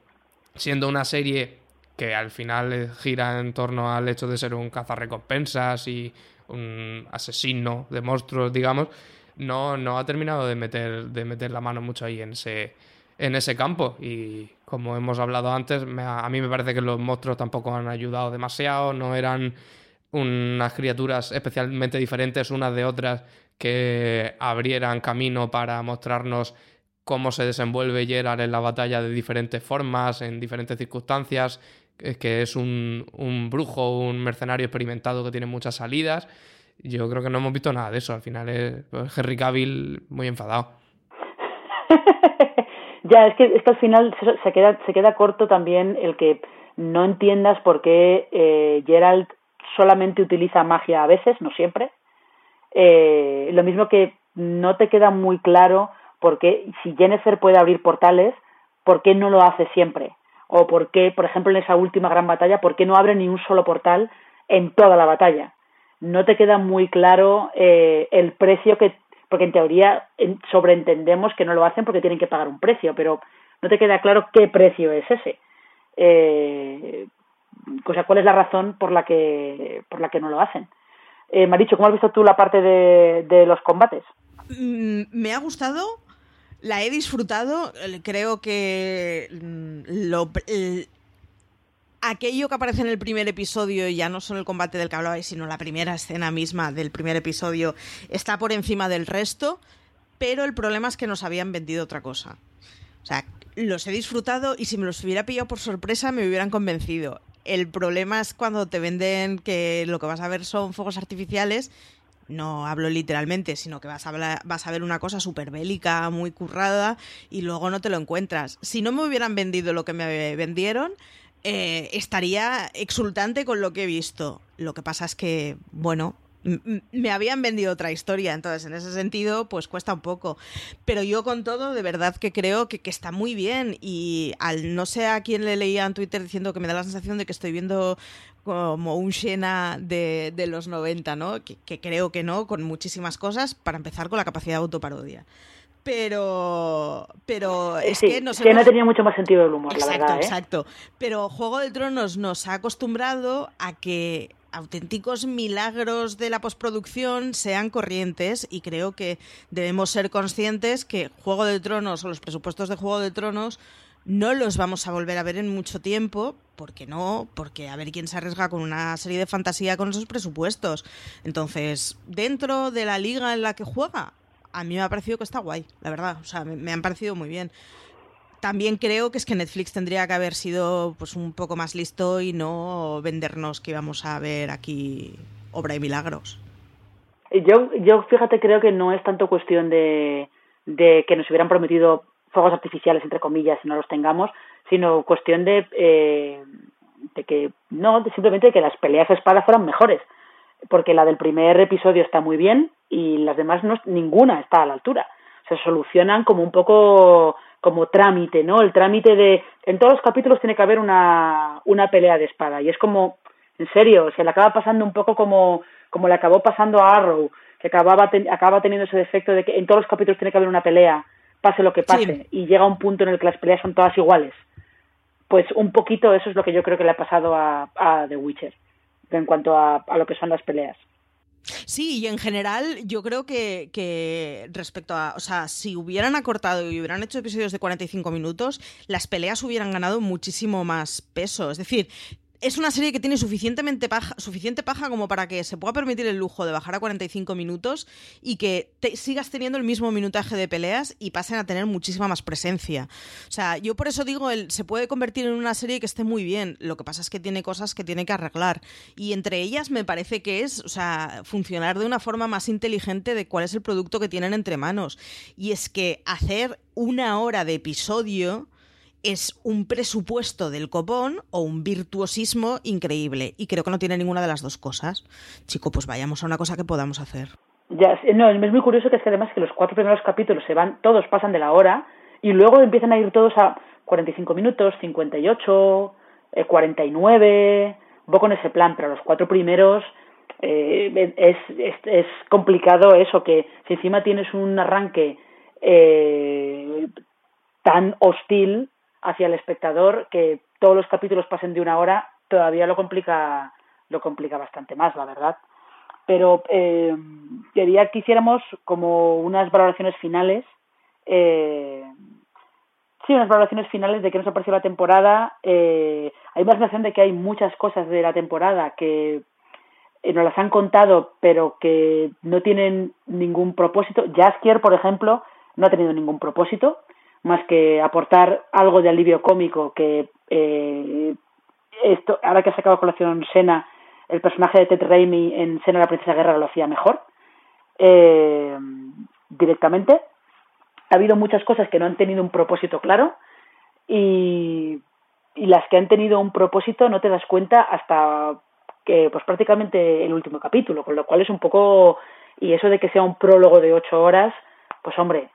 Speaker 7: siendo una serie que al final gira en torno al hecho de ser un cazarrecompensas y un asesino de monstruos, digamos, no, no ha terminado de meter, de meter la mano mucho ahí en ese, en ese campo. Y como hemos hablado antes, a mí me parece que los monstruos tampoco han ayudado demasiado, no eran unas criaturas especialmente diferentes unas de otras que abrieran camino para mostrarnos cómo se desenvuelve Gerard en la batalla de diferentes formas, en diferentes circunstancias, que es un, un brujo, un mercenario experimentado que tiene muchas salidas. Yo creo que no hemos visto nada de eso. Al final es pues, Henry Cavill muy enfadado.
Speaker 5: ya, es que, es al final se queda, se queda corto también el que no entiendas por qué eh, Gerald solamente utiliza magia a veces, no siempre. Eh, lo mismo que no te queda muy claro por qué, si Jennifer puede abrir portales, ¿por qué no lo hace siempre? O por qué, por ejemplo, en esa última gran batalla, ¿por qué no abre ni un solo portal en toda la batalla? No te queda muy claro eh, el precio que, porque en teoría sobreentendemos que no lo hacen porque tienen que pagar un precio, pero no te queda claro qué precio es ese. Eh, o sea, cuál es la razón por la que, por la que no lo hacen. Eh, Maricho, ¿cómo has visto tú la parte de, de los combates?
Speaker 6: Mm, me ha gustado, la he disfrutado, creo que mm, lo, aquello que aparece en el primer episodio, ya no solo el combate del que hablabais, sino la primera escena misma del primer episodio, está por encima del resto, pero el problema es que nos habían vendido otra cosa. O sea, los he disfrutado y si me los hubiera pillado por sorpresa me hubieran convencido. El problema es cuando te venden que lo que vas a ver son fuegos artificiales. No hablo literalmente, sino que vas a, vas a ver una cosa súper bélica, muy currada, y luego no te lo encuentras. Si no me hubieran vendido lo que me vendieron, eh, estaría exultante con lo que he visto. Lo que pasa es que, bueno, me habían vendido otra historia, entonces en ese sentido pues cuesta un poco. Pero yo con todo de verdad que creo que, está muy bien y al no sé a quién le leía en Twitter diciendo que me da la sensación de que estoy viendo como un Xena de, los 90, ¿no? Que, que, creo que no, con muchísimas cosas, para empezar con la capacidad de autoparodia. Pero, pero es que
Speaker 5: nos que no tenía mucho más sentido del humor,
Speaker 6: exacto,
Speaker 5: la verdad.
Speaker 6: ¿eh? Exacto, Pero Juego de Tronos nos ha acostumbrado a que auténticos milagros de la postproducción sean corrientes y creo que debemos ser conscientes que Juego de Tronos o los presupuestos de Juego de Tronos no los vamos a volver a ver en mucho tiempo, porque no, porque a ver quién se arriesga con una serie de fantasía con esos presupuestos. Entonces, dentro de la liga en la que juega, a mí me ha parecido que está guay, la verdad, o sea, me, me han parecido muy bien también creo que es que Netflix tendría que haber sido pues un poco más listo y no vendernos que íbamos a ver aquí obra y milagros.
Speaker 5: Yo, yo fíjate, creo que no es tanto cuestión de, de que nos hubieran prometido fuegos artificiales, entre comillas, y no los tengamos, sino cuestión de, eh, de que, no, simplemente de que las peleas a espada fueran mejores. Porque la del primer episodio está muy bien y las demás no, ninguna está a la altura. Se solucionan como un poco como trámite, ¿no? El trámite de... En todos los capítulos tiene que haber una, una pelea de espada y es como, en serio, se le acaba pasando un poco como, como le acabó pasando a Arrow, que acababa acaba teniendo ese defecto de que en todos los capítulos tiene que haber una pelea, pase lo que pase, y llega un punto en el que las peleas son todas iguales. Pues un poquito eso es lo que yo creo que le ha pasado a, a The Witcher en cuanto a, a lo que son las peleas.
Speaker 6: Sí, y en general yo creo que, respecto a, o sea, si hubieran acortado y hubieran hecho episodios de 45 minutos, las peleas hubieran ganado muchísimo más peso. Es decir, es una serie que tiene suficientemente paja, suficiente paja como para que se pueda permitir el lujo de bajar a 45 minutos y que sigas teniendo el mismo minutaje de peleas y pasen a tener muchísima más presencia. O sea, yo por eso digo, el, se puede convertir en una serie que esté muy bien. Lo que pasa es que tiene cosas que tiene que arreglar. Y entre ellas me parece que es, o sea, funcionar de una forma más inteligente de cuál es el producto que tienen entre manos. Y es que hacer una hora de episodio es un presupuesto del copón o un virtuosismo increíble. Y creo que no tiene ninguna de las dos cosas. Chico, pues vayamos a una cosa que podamos hacer.
Speaker 5: Ya, no, es muy curioso que es que además que los cuatro primeros capítulos se van, todos pasan de la hora y luego empiezan a ir todos a 45 minutos, 58, eh, 49, un poco en ese plan, pero los cuatro primeros eh, es, es, complicado eso, que si encima tienes un arranque eh, tan hostil hacia el espectador que todos los capítulos pasen de una hora todavía lo complica lo complica bastante más la verdad. Pero eh, quería que hiciéramos como unas valoraciones finales eh, sí unas valoraciones finales de qué nos ha parecido la temporada. Eh, hay más sensación de que hay muchas cosas de la temporada que nos las han contado pero que no tienen ningún propósito. Jaskier por ejemplo no ha tenido ningún propósito más que aportar algo de alivio cómico que eh, esto ahora que ha sacado colación Sena el personaje de Ted Raimi en Sena la princesa guerra lo hacía mejor eh, directamente. Ha habido muchas cosas que no han tenido un propósito claro y, y las que han tenido un propósito no te das cuenta hasta que pues prácticamente el último capítulo con lo cual es un poco y eso de que sea un prólogo de ocho horas pues hombre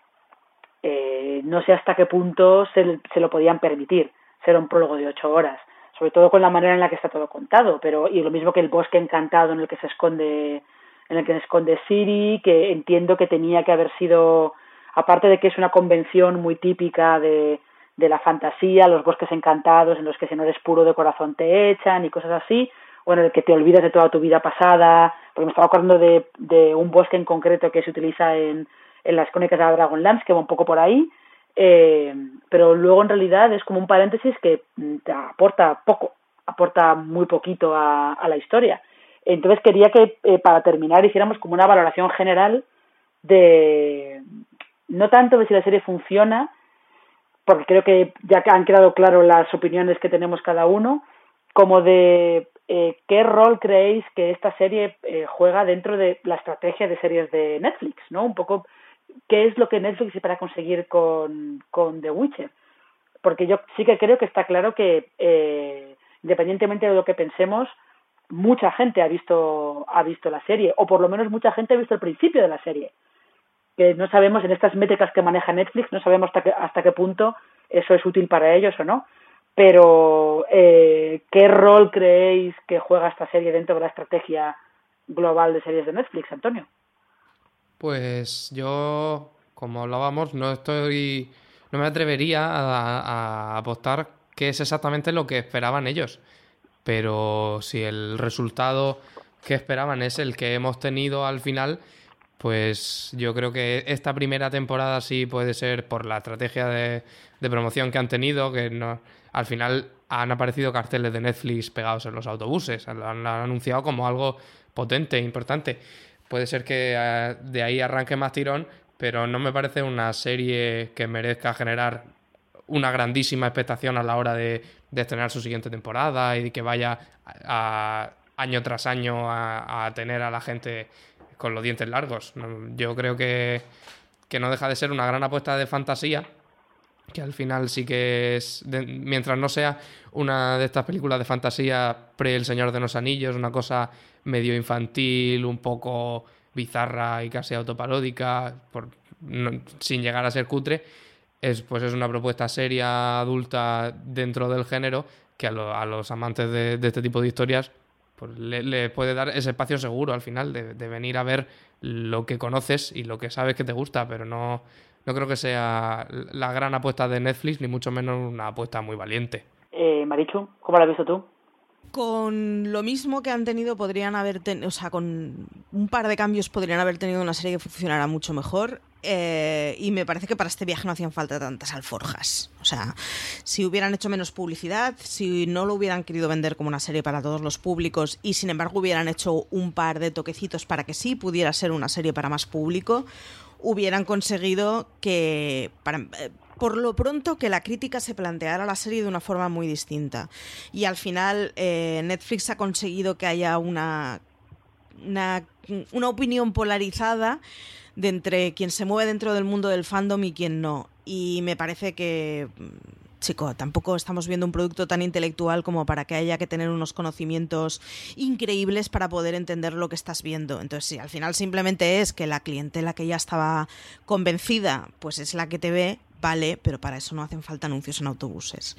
Speaker 5: eh, no sé hasta qué punto se, se lo podían permitir ser un prólogo de ocho horas sobre todo con la manera en la que está todo contado, pero y lo mismo que el bosque encantado en el que se esconde en el que se esconde Siri, que entiendo que tenía que haber sido aparte de que es una convención muy típica de, de la fantasía, los bosques encantados en los que si no eres puro de corazón te echan y cosas así, o en el que te olvidas de toda tu vida pasada, porque me estaba acordando de, de un bosque en concreto que se utiliza en, en las crónicas de la Dragonlance, que va un poco por ahí, eh, pero luego en realidad es como un paréntesis que te aporta poco, aporta muy poquito a, a la historia. Entonces quería que eh, para terminar hiciéramos como una valoración general de no tanto de si la serie funciona, porque creo que ya han quedado claro las opiniones que tenemos cada uno, como de eh, qué rol creéis que esta serie eh, juega dentro de la estrategia de series de Netflix, ¿no? Un poco qué es lo que Netflix espera conseguir con, con The Witcher. Porque yo sí que creo que está claro que, eh, independientemente de lo que pensemos, mucha gente ha visto, ha visto la serie, o por lo menos mucha gente ha visto el principio de la serie. Que no sabemos, en estas métricas que maneja Netflix, no sabemos hasta qué, hasta qué punto eso es útil para ellos o no. Pero, eh, ¿qué rol creéis que juega esta serie dentro de la estrategia global de series de Netflix, Antonio?
Speaker 7: Pues yo, como hablábamos, no estoy. No me atrevería a, apostar qué es exactamente lo que esperaban ellos. Pero si el resultado que esperaban es el que hemos tenido al final, pues yo creo que esta primera temporada sí puede ser por la estrategia de, promoción que han tenido, que no, al final han aparecido carteles de Netflix pegados en los autobuses, lo han, han anunciado como algo potente, importante puede ser que uh, de ahí arranque más tirón, pero no me parece una serie que merezca generar una grandísima expectación a la hora de, estrenar su siguiente temporada y que vaya año tras año a, a, tener a la gente con los dientes largos. Yo creo que, que no deja de ser una gran apuesta de fantasía que al final sí que es, mientras no sea una de estas películas de fantasía pre El Señor de los Anillos, una cosa medio infantil, un poco bizarra y casi autoparódica, por, no, sin llegar a ser cutre, es, pues es una propuesta seria, adulta dentro del género, que a, lo, a los amantes de, este tipo de historias pues le, le, puede dar ese espacio seguro al final de, de, venir a ver lo que conoces y lo que sabes que te gusta, pero no, no creo que sea la gran apuesta de Netflix, ni mucho menos una apuesta muy valiente.
Speaker 5: Eh, Marichu, ¿cómo la has visto tú?
Speaker 6: Con lo mismo que han tenido podrían haber tenido, o sea, con un par de cambios podrían haber tenido una serie que funcionara mucho mejor. Eh, y me parece que para este viaje no hacían falta tantas alforjas. O sea, si hubieran hecho menos publicidad, si no lo hubieran querido vender como una serie para todos los públicos y sin embargo hubieran hecho un par de toquecitos para que sí pudiera ser una serie para más público, hubieran conseguido que para, eh, por lo pronto que la crítica se planteara la serie de una forma muy distinta. Y al final eh, Netflix ha conseguido que haya una, una, una, opinión polarizada de entre quien se mueve dentro del mundo del fandom y quien no. Y me parece que chico, tampoco estamos viendo un producto tan intelectual como para que haya que tener unos conocimientos increíbles para poder entender lo que estás viendo. Entonces, si al final simplemente es que la clientela que ya estaba convencida, pues es la que te ve, vale, pero para eso no hacen falta anuncios en autobuses.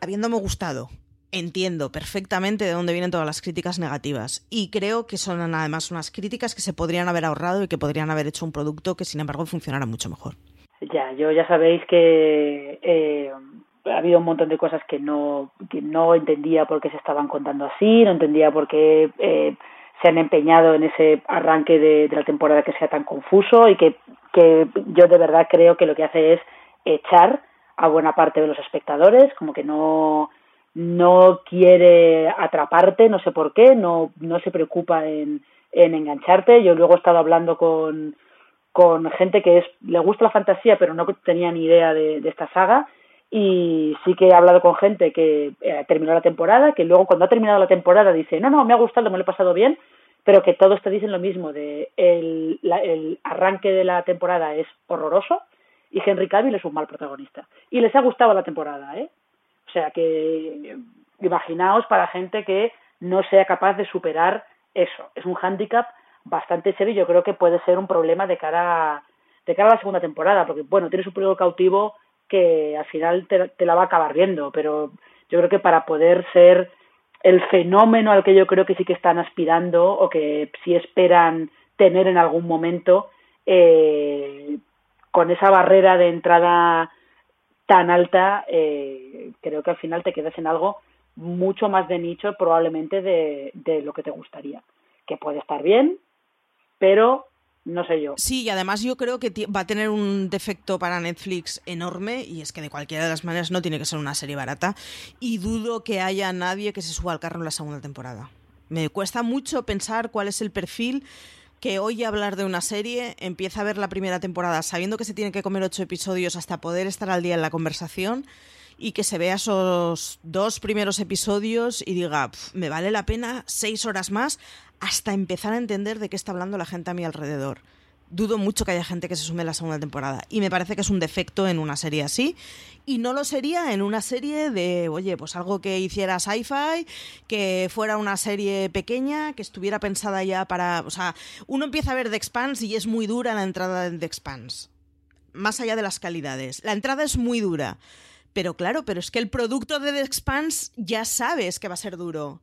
Speaker 6: Habiéndome gustado, entiendo perfectamente de dónde vienen todas las críticas negativas y creo que son además unas críticas que se podrían haber ahorrado y que podrían haber hecho un producto que sin embargo funcionara mucho mejor.
Speaker 5: Ya, yo ya sabéis que eh, ha habido un montón de cosas que no, que no entendía por qué se estaban contando así, no entendía por qué eh, se han empeñado en ese arranque de, la temporada que sea tan confuso y que, que yo de verdad creo que lo que hace es echar a buena parte de los espectadores, como que no, no quiere atraparte, no sé por qué, no, no se preocupa en, en engancharte. Yo luego he estado hablando con, con gente que es, le gusta la fantasía, pero no tenía ni idea de, de esta saga. Y sí que he hablado con gente que eh, terminó la temporada, que luego cuando ha terminado la temporada dice, no, no, me ha gustado, me lo he pasado bien, pero que todos te dicen lo mismo, de el, la, el arranque de la temporada es horroroso y Henry Cavill es un mal protagonista. Y les ha gustado la temporada, ¿eh? O sea que imaginaos para gente que no sea capaz de superar eso. Es un hándicap bastante serio y yo creo que puede ser un problema de cara a, de cara a la segunda temporada, porque bueno, tienes un periodo cautivo que al final te, te, la va a acabar viendo, pero yo creo que para poder ser el fenómeno al que yo creo que sí que están aspirando o que sí esperan tener en algún momento, eh, con esa barrera de entrada tan alta, eh, creo que al final te quedas en algo mucho más de nicho probablemente de, de lo que te gustaría, que puede estar bien, pero no sé yo.
Speaker 6: Sí, y además yo creo que va a tener un defecto para Netflix enorme y es que de cualquiera de las maneras no tiene que ser una serie barata y dudo que haya nadie que se suba al carro en la segunda temporada. Me cuesta mucho pensar cuál es el perfil que oye hablar de una serie, empieza a ver la primera temporada sabiendo que se tiene que comer ocho episodios hasta poder estar al día en la conversación y que se vea esos dos primeros episodios y diga, me vale la pena seis horas más hasta empezar a entender de qué está hablando la gente a mi alrededor. Dudo mucho que haya gente que se sume a la segunda temporada. Y me parece que es un defecto en una serie así. Y no lo sería en una serie de, oye, pues algo que hiciera sci-fi, que fuera una serie pequeña, que estuviera pensada ya para. O sea, uno empieza a ver The Expanse y es muy dura la entrada de The Expanse. Más allá de las calidades. La entrada es muy dura. Pero claro, pero es que el producto de The Expanse ya sabes que va a ser duro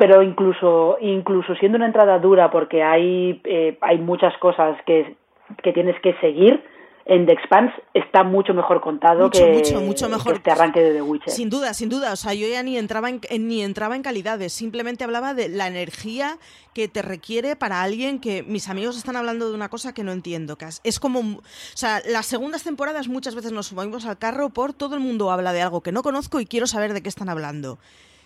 Speaker 5: pero incluso incluso siendo una entrada dura porque hay eh, hay muchas cosas que, que tienes que seguir en The Expanse está mucho mejor contado
Speaker 6: mucho,
Speaker 5: que,
Speaker 6: mucho, mucho mejor.
Speaker 5: que este arranque de The Witcher.
Speaker 6: Sin duda, sin duda. O sea, yo ya ni entraba en, ni entraba en calidades, simplemente hablaba de la energía que te requiere para alguien que mis amigos están hablando de una cosa que no entiendo. Que es como, o sea, las segundas temporadas muchas veces nos subimos al carro por todo el mundo habla de algo que no conozco y quiero saber de qué están hablando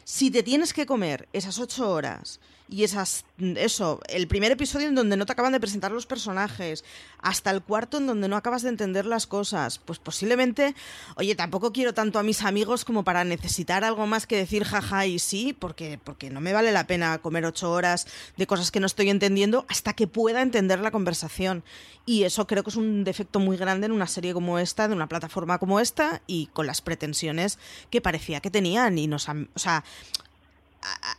Speaker 6: si te tienes que comer esas ocho horas y esas eso, el primer episodio en donde no te acaban de presentar los personajes, hasta el cuarto en donde no acabas de entender las cosas, pues posiblemente, oye, tampoco quiero tanto a mis amigos como para necesitar algo más que decir jaja y sí, porque, porque no me vale la pena comer ocho horas de cosas que no estoy entendiendo hasta que pueda entender la conversación. Y eso creo que es un defecto muy grande en una serie como esta, de una plataforma como esta, y con las pretensiones que parecía que tenían. Y nos han, o sea,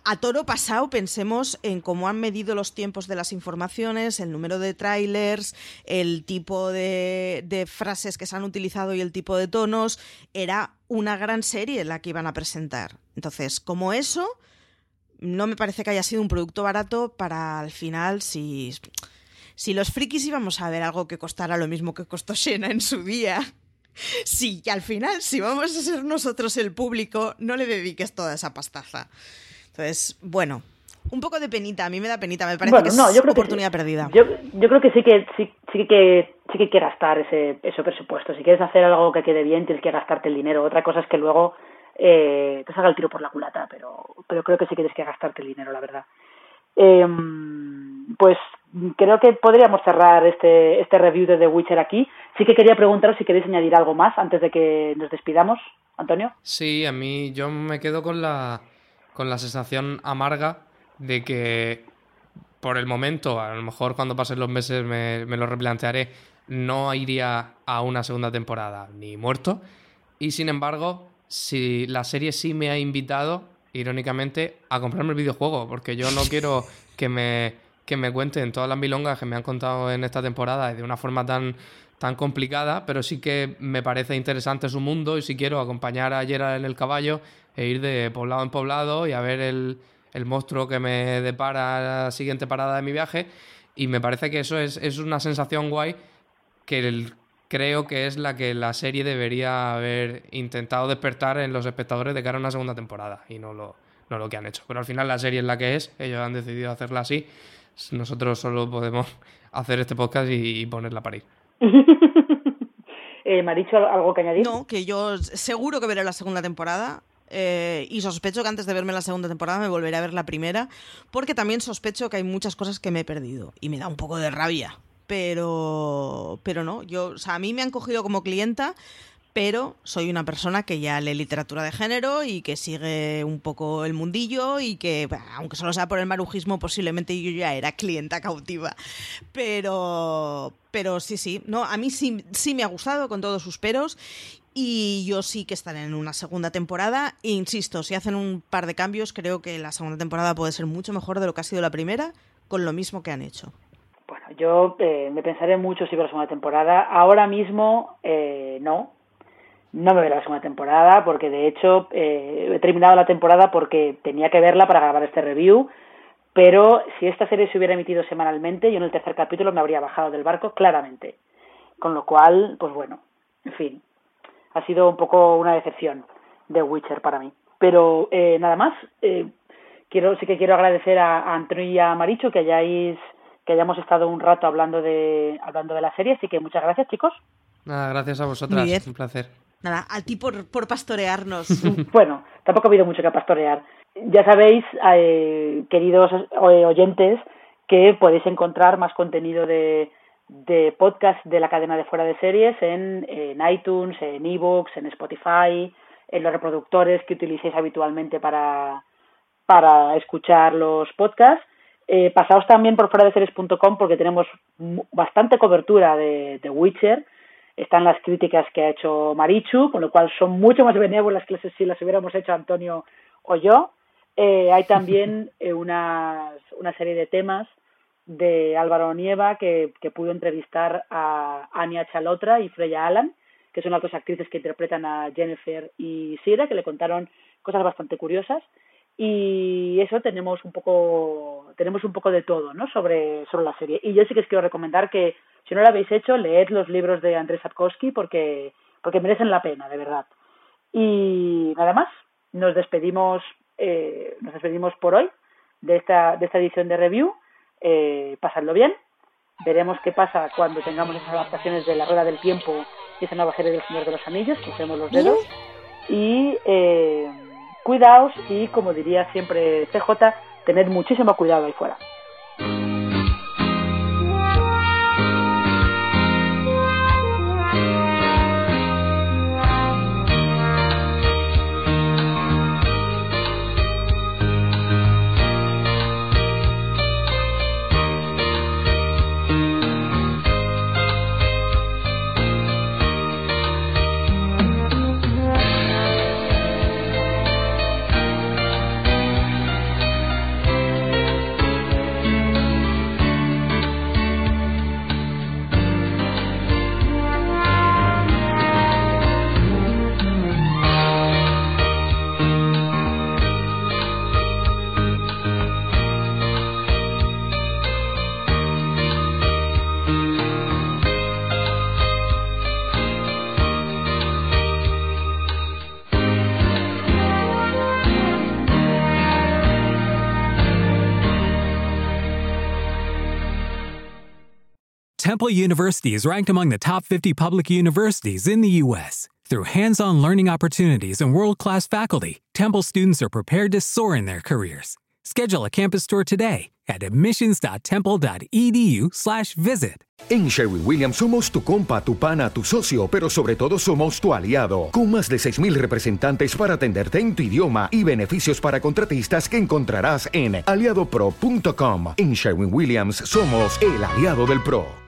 Speaker 6: a, toro pasado pensemos en cómo han medido los tiempos de las informaciones, el número de trailers, el tipo de, de, frases que se han utilizado y el tipo de tonos. Era una gran serie la que iban a presentar. Entonces, como eso, no me parece que haya sido un producto barato para al final, si, si los frikis íbamos a ver algo que costara lo mismo que costó Shena en su día. Sí, al final, si vamos a ser nosotros el público, no le dediques toda esa pastaza. Entonces, bueno, un poco de penita, a mí me da penita, me parece
Speaker 5: bueno,
Speaker 6: que es
Speaker 5: no, yo creo
Speaker 6: oportunidad
Speaker 5: que sí.
Speaker 6: perdida.
Speaker 5: Yo, yo creo que sí que sí, sí que sí que que gastar ese, ese presupuesto. Si quieres hacer algo que quede bien, tienes que gastarte el dinero. Otra cosa es que luego eh, te salga el tiro por la culata, pero, pero creo que sí que tienes que gastarte el dinero, la verdad. Eh, pues creo que podríamos cerrar este, este review de The Witcher aquí. Sí que quería preguntaros si queréis añadir algo más antes de que nos despidamos, Antonio.
Speaker 7: Sí, a mí yo me quedo con la con la sensación amarga de que por el momento, a lo mejor cuando pasen los meses me, me, lo replantearé, no iría a una segunda temporada ni muerto. Y sin embargo, si la serie sí me ha invitado, irónicamente, a comprarme el videojuego, porque yo no quiero que me, que me cuenten todas las milongas que me han contado en esta temporada de una forma tan, tan complicada, pero sí que me parece interesante su mundo y si quiero acompañar a Gerard en el caballo e ir de poblado en poblado y a ver el, el monstruo que me depara la siguiente parada de mi viaje. Y me parece que eso es, es una sensación guay que, el, creo que es la que la serie debería haber intentado despertar en los espectadores de cara a una segunda temporada y no lo, no lo que han hecho. Pero al final la serie es la que es, ellos han decidido hacerla así, nosotros solo podemos hacer este podcast y, y ponerla a parir.
Speaker 5: eh, Maricho, ¿algo que añadir?
Speaker 6: No, que yo seguro que veré la segunda temporada. Eh, y sospecho que antes de verme la segunda temporada me volveré a ver la primera, porque también sospecho que hay muchas cosas que me he perdido y me da un poco de rabia. Pero, pero no, yo, o sea, a mí me han cogido como clienta, pero soy una persona que ya lee literatura de género y que sigue un poco el mundillo y que, aunque solo sea por el marujismo, posiblemente yo ya era clienta cautiva. Pero, pero sí, sí, no, a mí sí, sí me ha gustado con todos sus peros y yo sí que estaré en una segunda temporada. E insisto, si hacen un par de cambios, creo que la segunda temporada puede ser mucho mejor de lo que ha sido la primera, con lo mismo que han hecho.
Speaker 5: Bueno, yo eh, me pensaré mucho si la segunda temporada. Ahora mismo eh, no. No me veré la segunda temporada porque de hecho eh, he terminado la temporada porque tenía que verla para grabar este review. Pero si esta serie se hubiera emitido semanalmente, yo en el tercer capítulo me habría bajado del barco claramente. Con lo cual, pues bueno, en fin, ha sido un poco una decepción de Witcher para mí. Pero eh, nada más, eh, quiero sí que quiero agradecer a, a Antonio y a Maricho que hayáis que hayamos estado un rato hablando de hablando de la serie, así que muchas gracias, chicos.
Speaker 7: Nada, gracias a vosotras, un placer.
Speaker 6: Nada, a ti por, por pastorearnos.
Speaker 5: bueno, tampoco ha habido mucho que pastorear. Ya sabéis, eh, queridos oyentes, que podéis encontrar más contenido de, de podcast de la cadena de fuera de series en, en iTunes, en ebooks, en Spotify, en los reproductores que utilicéis habitualmente para, para escuchar los podcasts. Eh, pasaos también por fuera de series.com porque tenemos bastante cobertura de, de, Witcher. Están las críticas que ha hecho Marichu, con lo cual son mucho más benévolas que si las hubiéramos hecho Antonio o yo. Eh, hay también eh, unas, una serie de temas de Álvaro Nieva que, que pudo entrevistar a Anya Chalotra y Freya Alan, que son las dos actrices que interpretan a Jennifer y Sira, que le contaron cosas bastante curiosas y eso tenemos un poco tenemos un poco de todo ¿no? sobre, sobre la serie. Y yo sí que os quiero recomendar que si no lo habéis hecho leed los libros de Andrés Sapkowski porque porque merecen la pena de verdad. Y nada más nos despedimos eh, nos despedimos por hoy de esta de esta edición de review. Eh, pasadlo bien veremos qué pasa cuando tengamos esas adaptaciones de la rueda del tiempo y esa nueva serie del Señor de los Anillos crucemos los dedos. Y eh, cuidaos y, como diría siempre CJ, tened muchísimo cuidado ahí fuera.
Speaker 9: Temple University is ranked among the top 50 public universities in the U.S. Through hands on learning opportunities and world class faculty, Temple students are prepared to soar in their careers. Schedule a campus tour today at admissions.temple.edu/slash visit.
Speaker 10: En Sherwin Williams somos tu compa, tu pana, tu socio, pero sobre todo somos tu aliado, con más de 6.000 representantes para atenderte en tu idioma y beneficios para contratistas que encontrarás en aliadopro.com. En Sherwin Williams somos el aliado del PRO.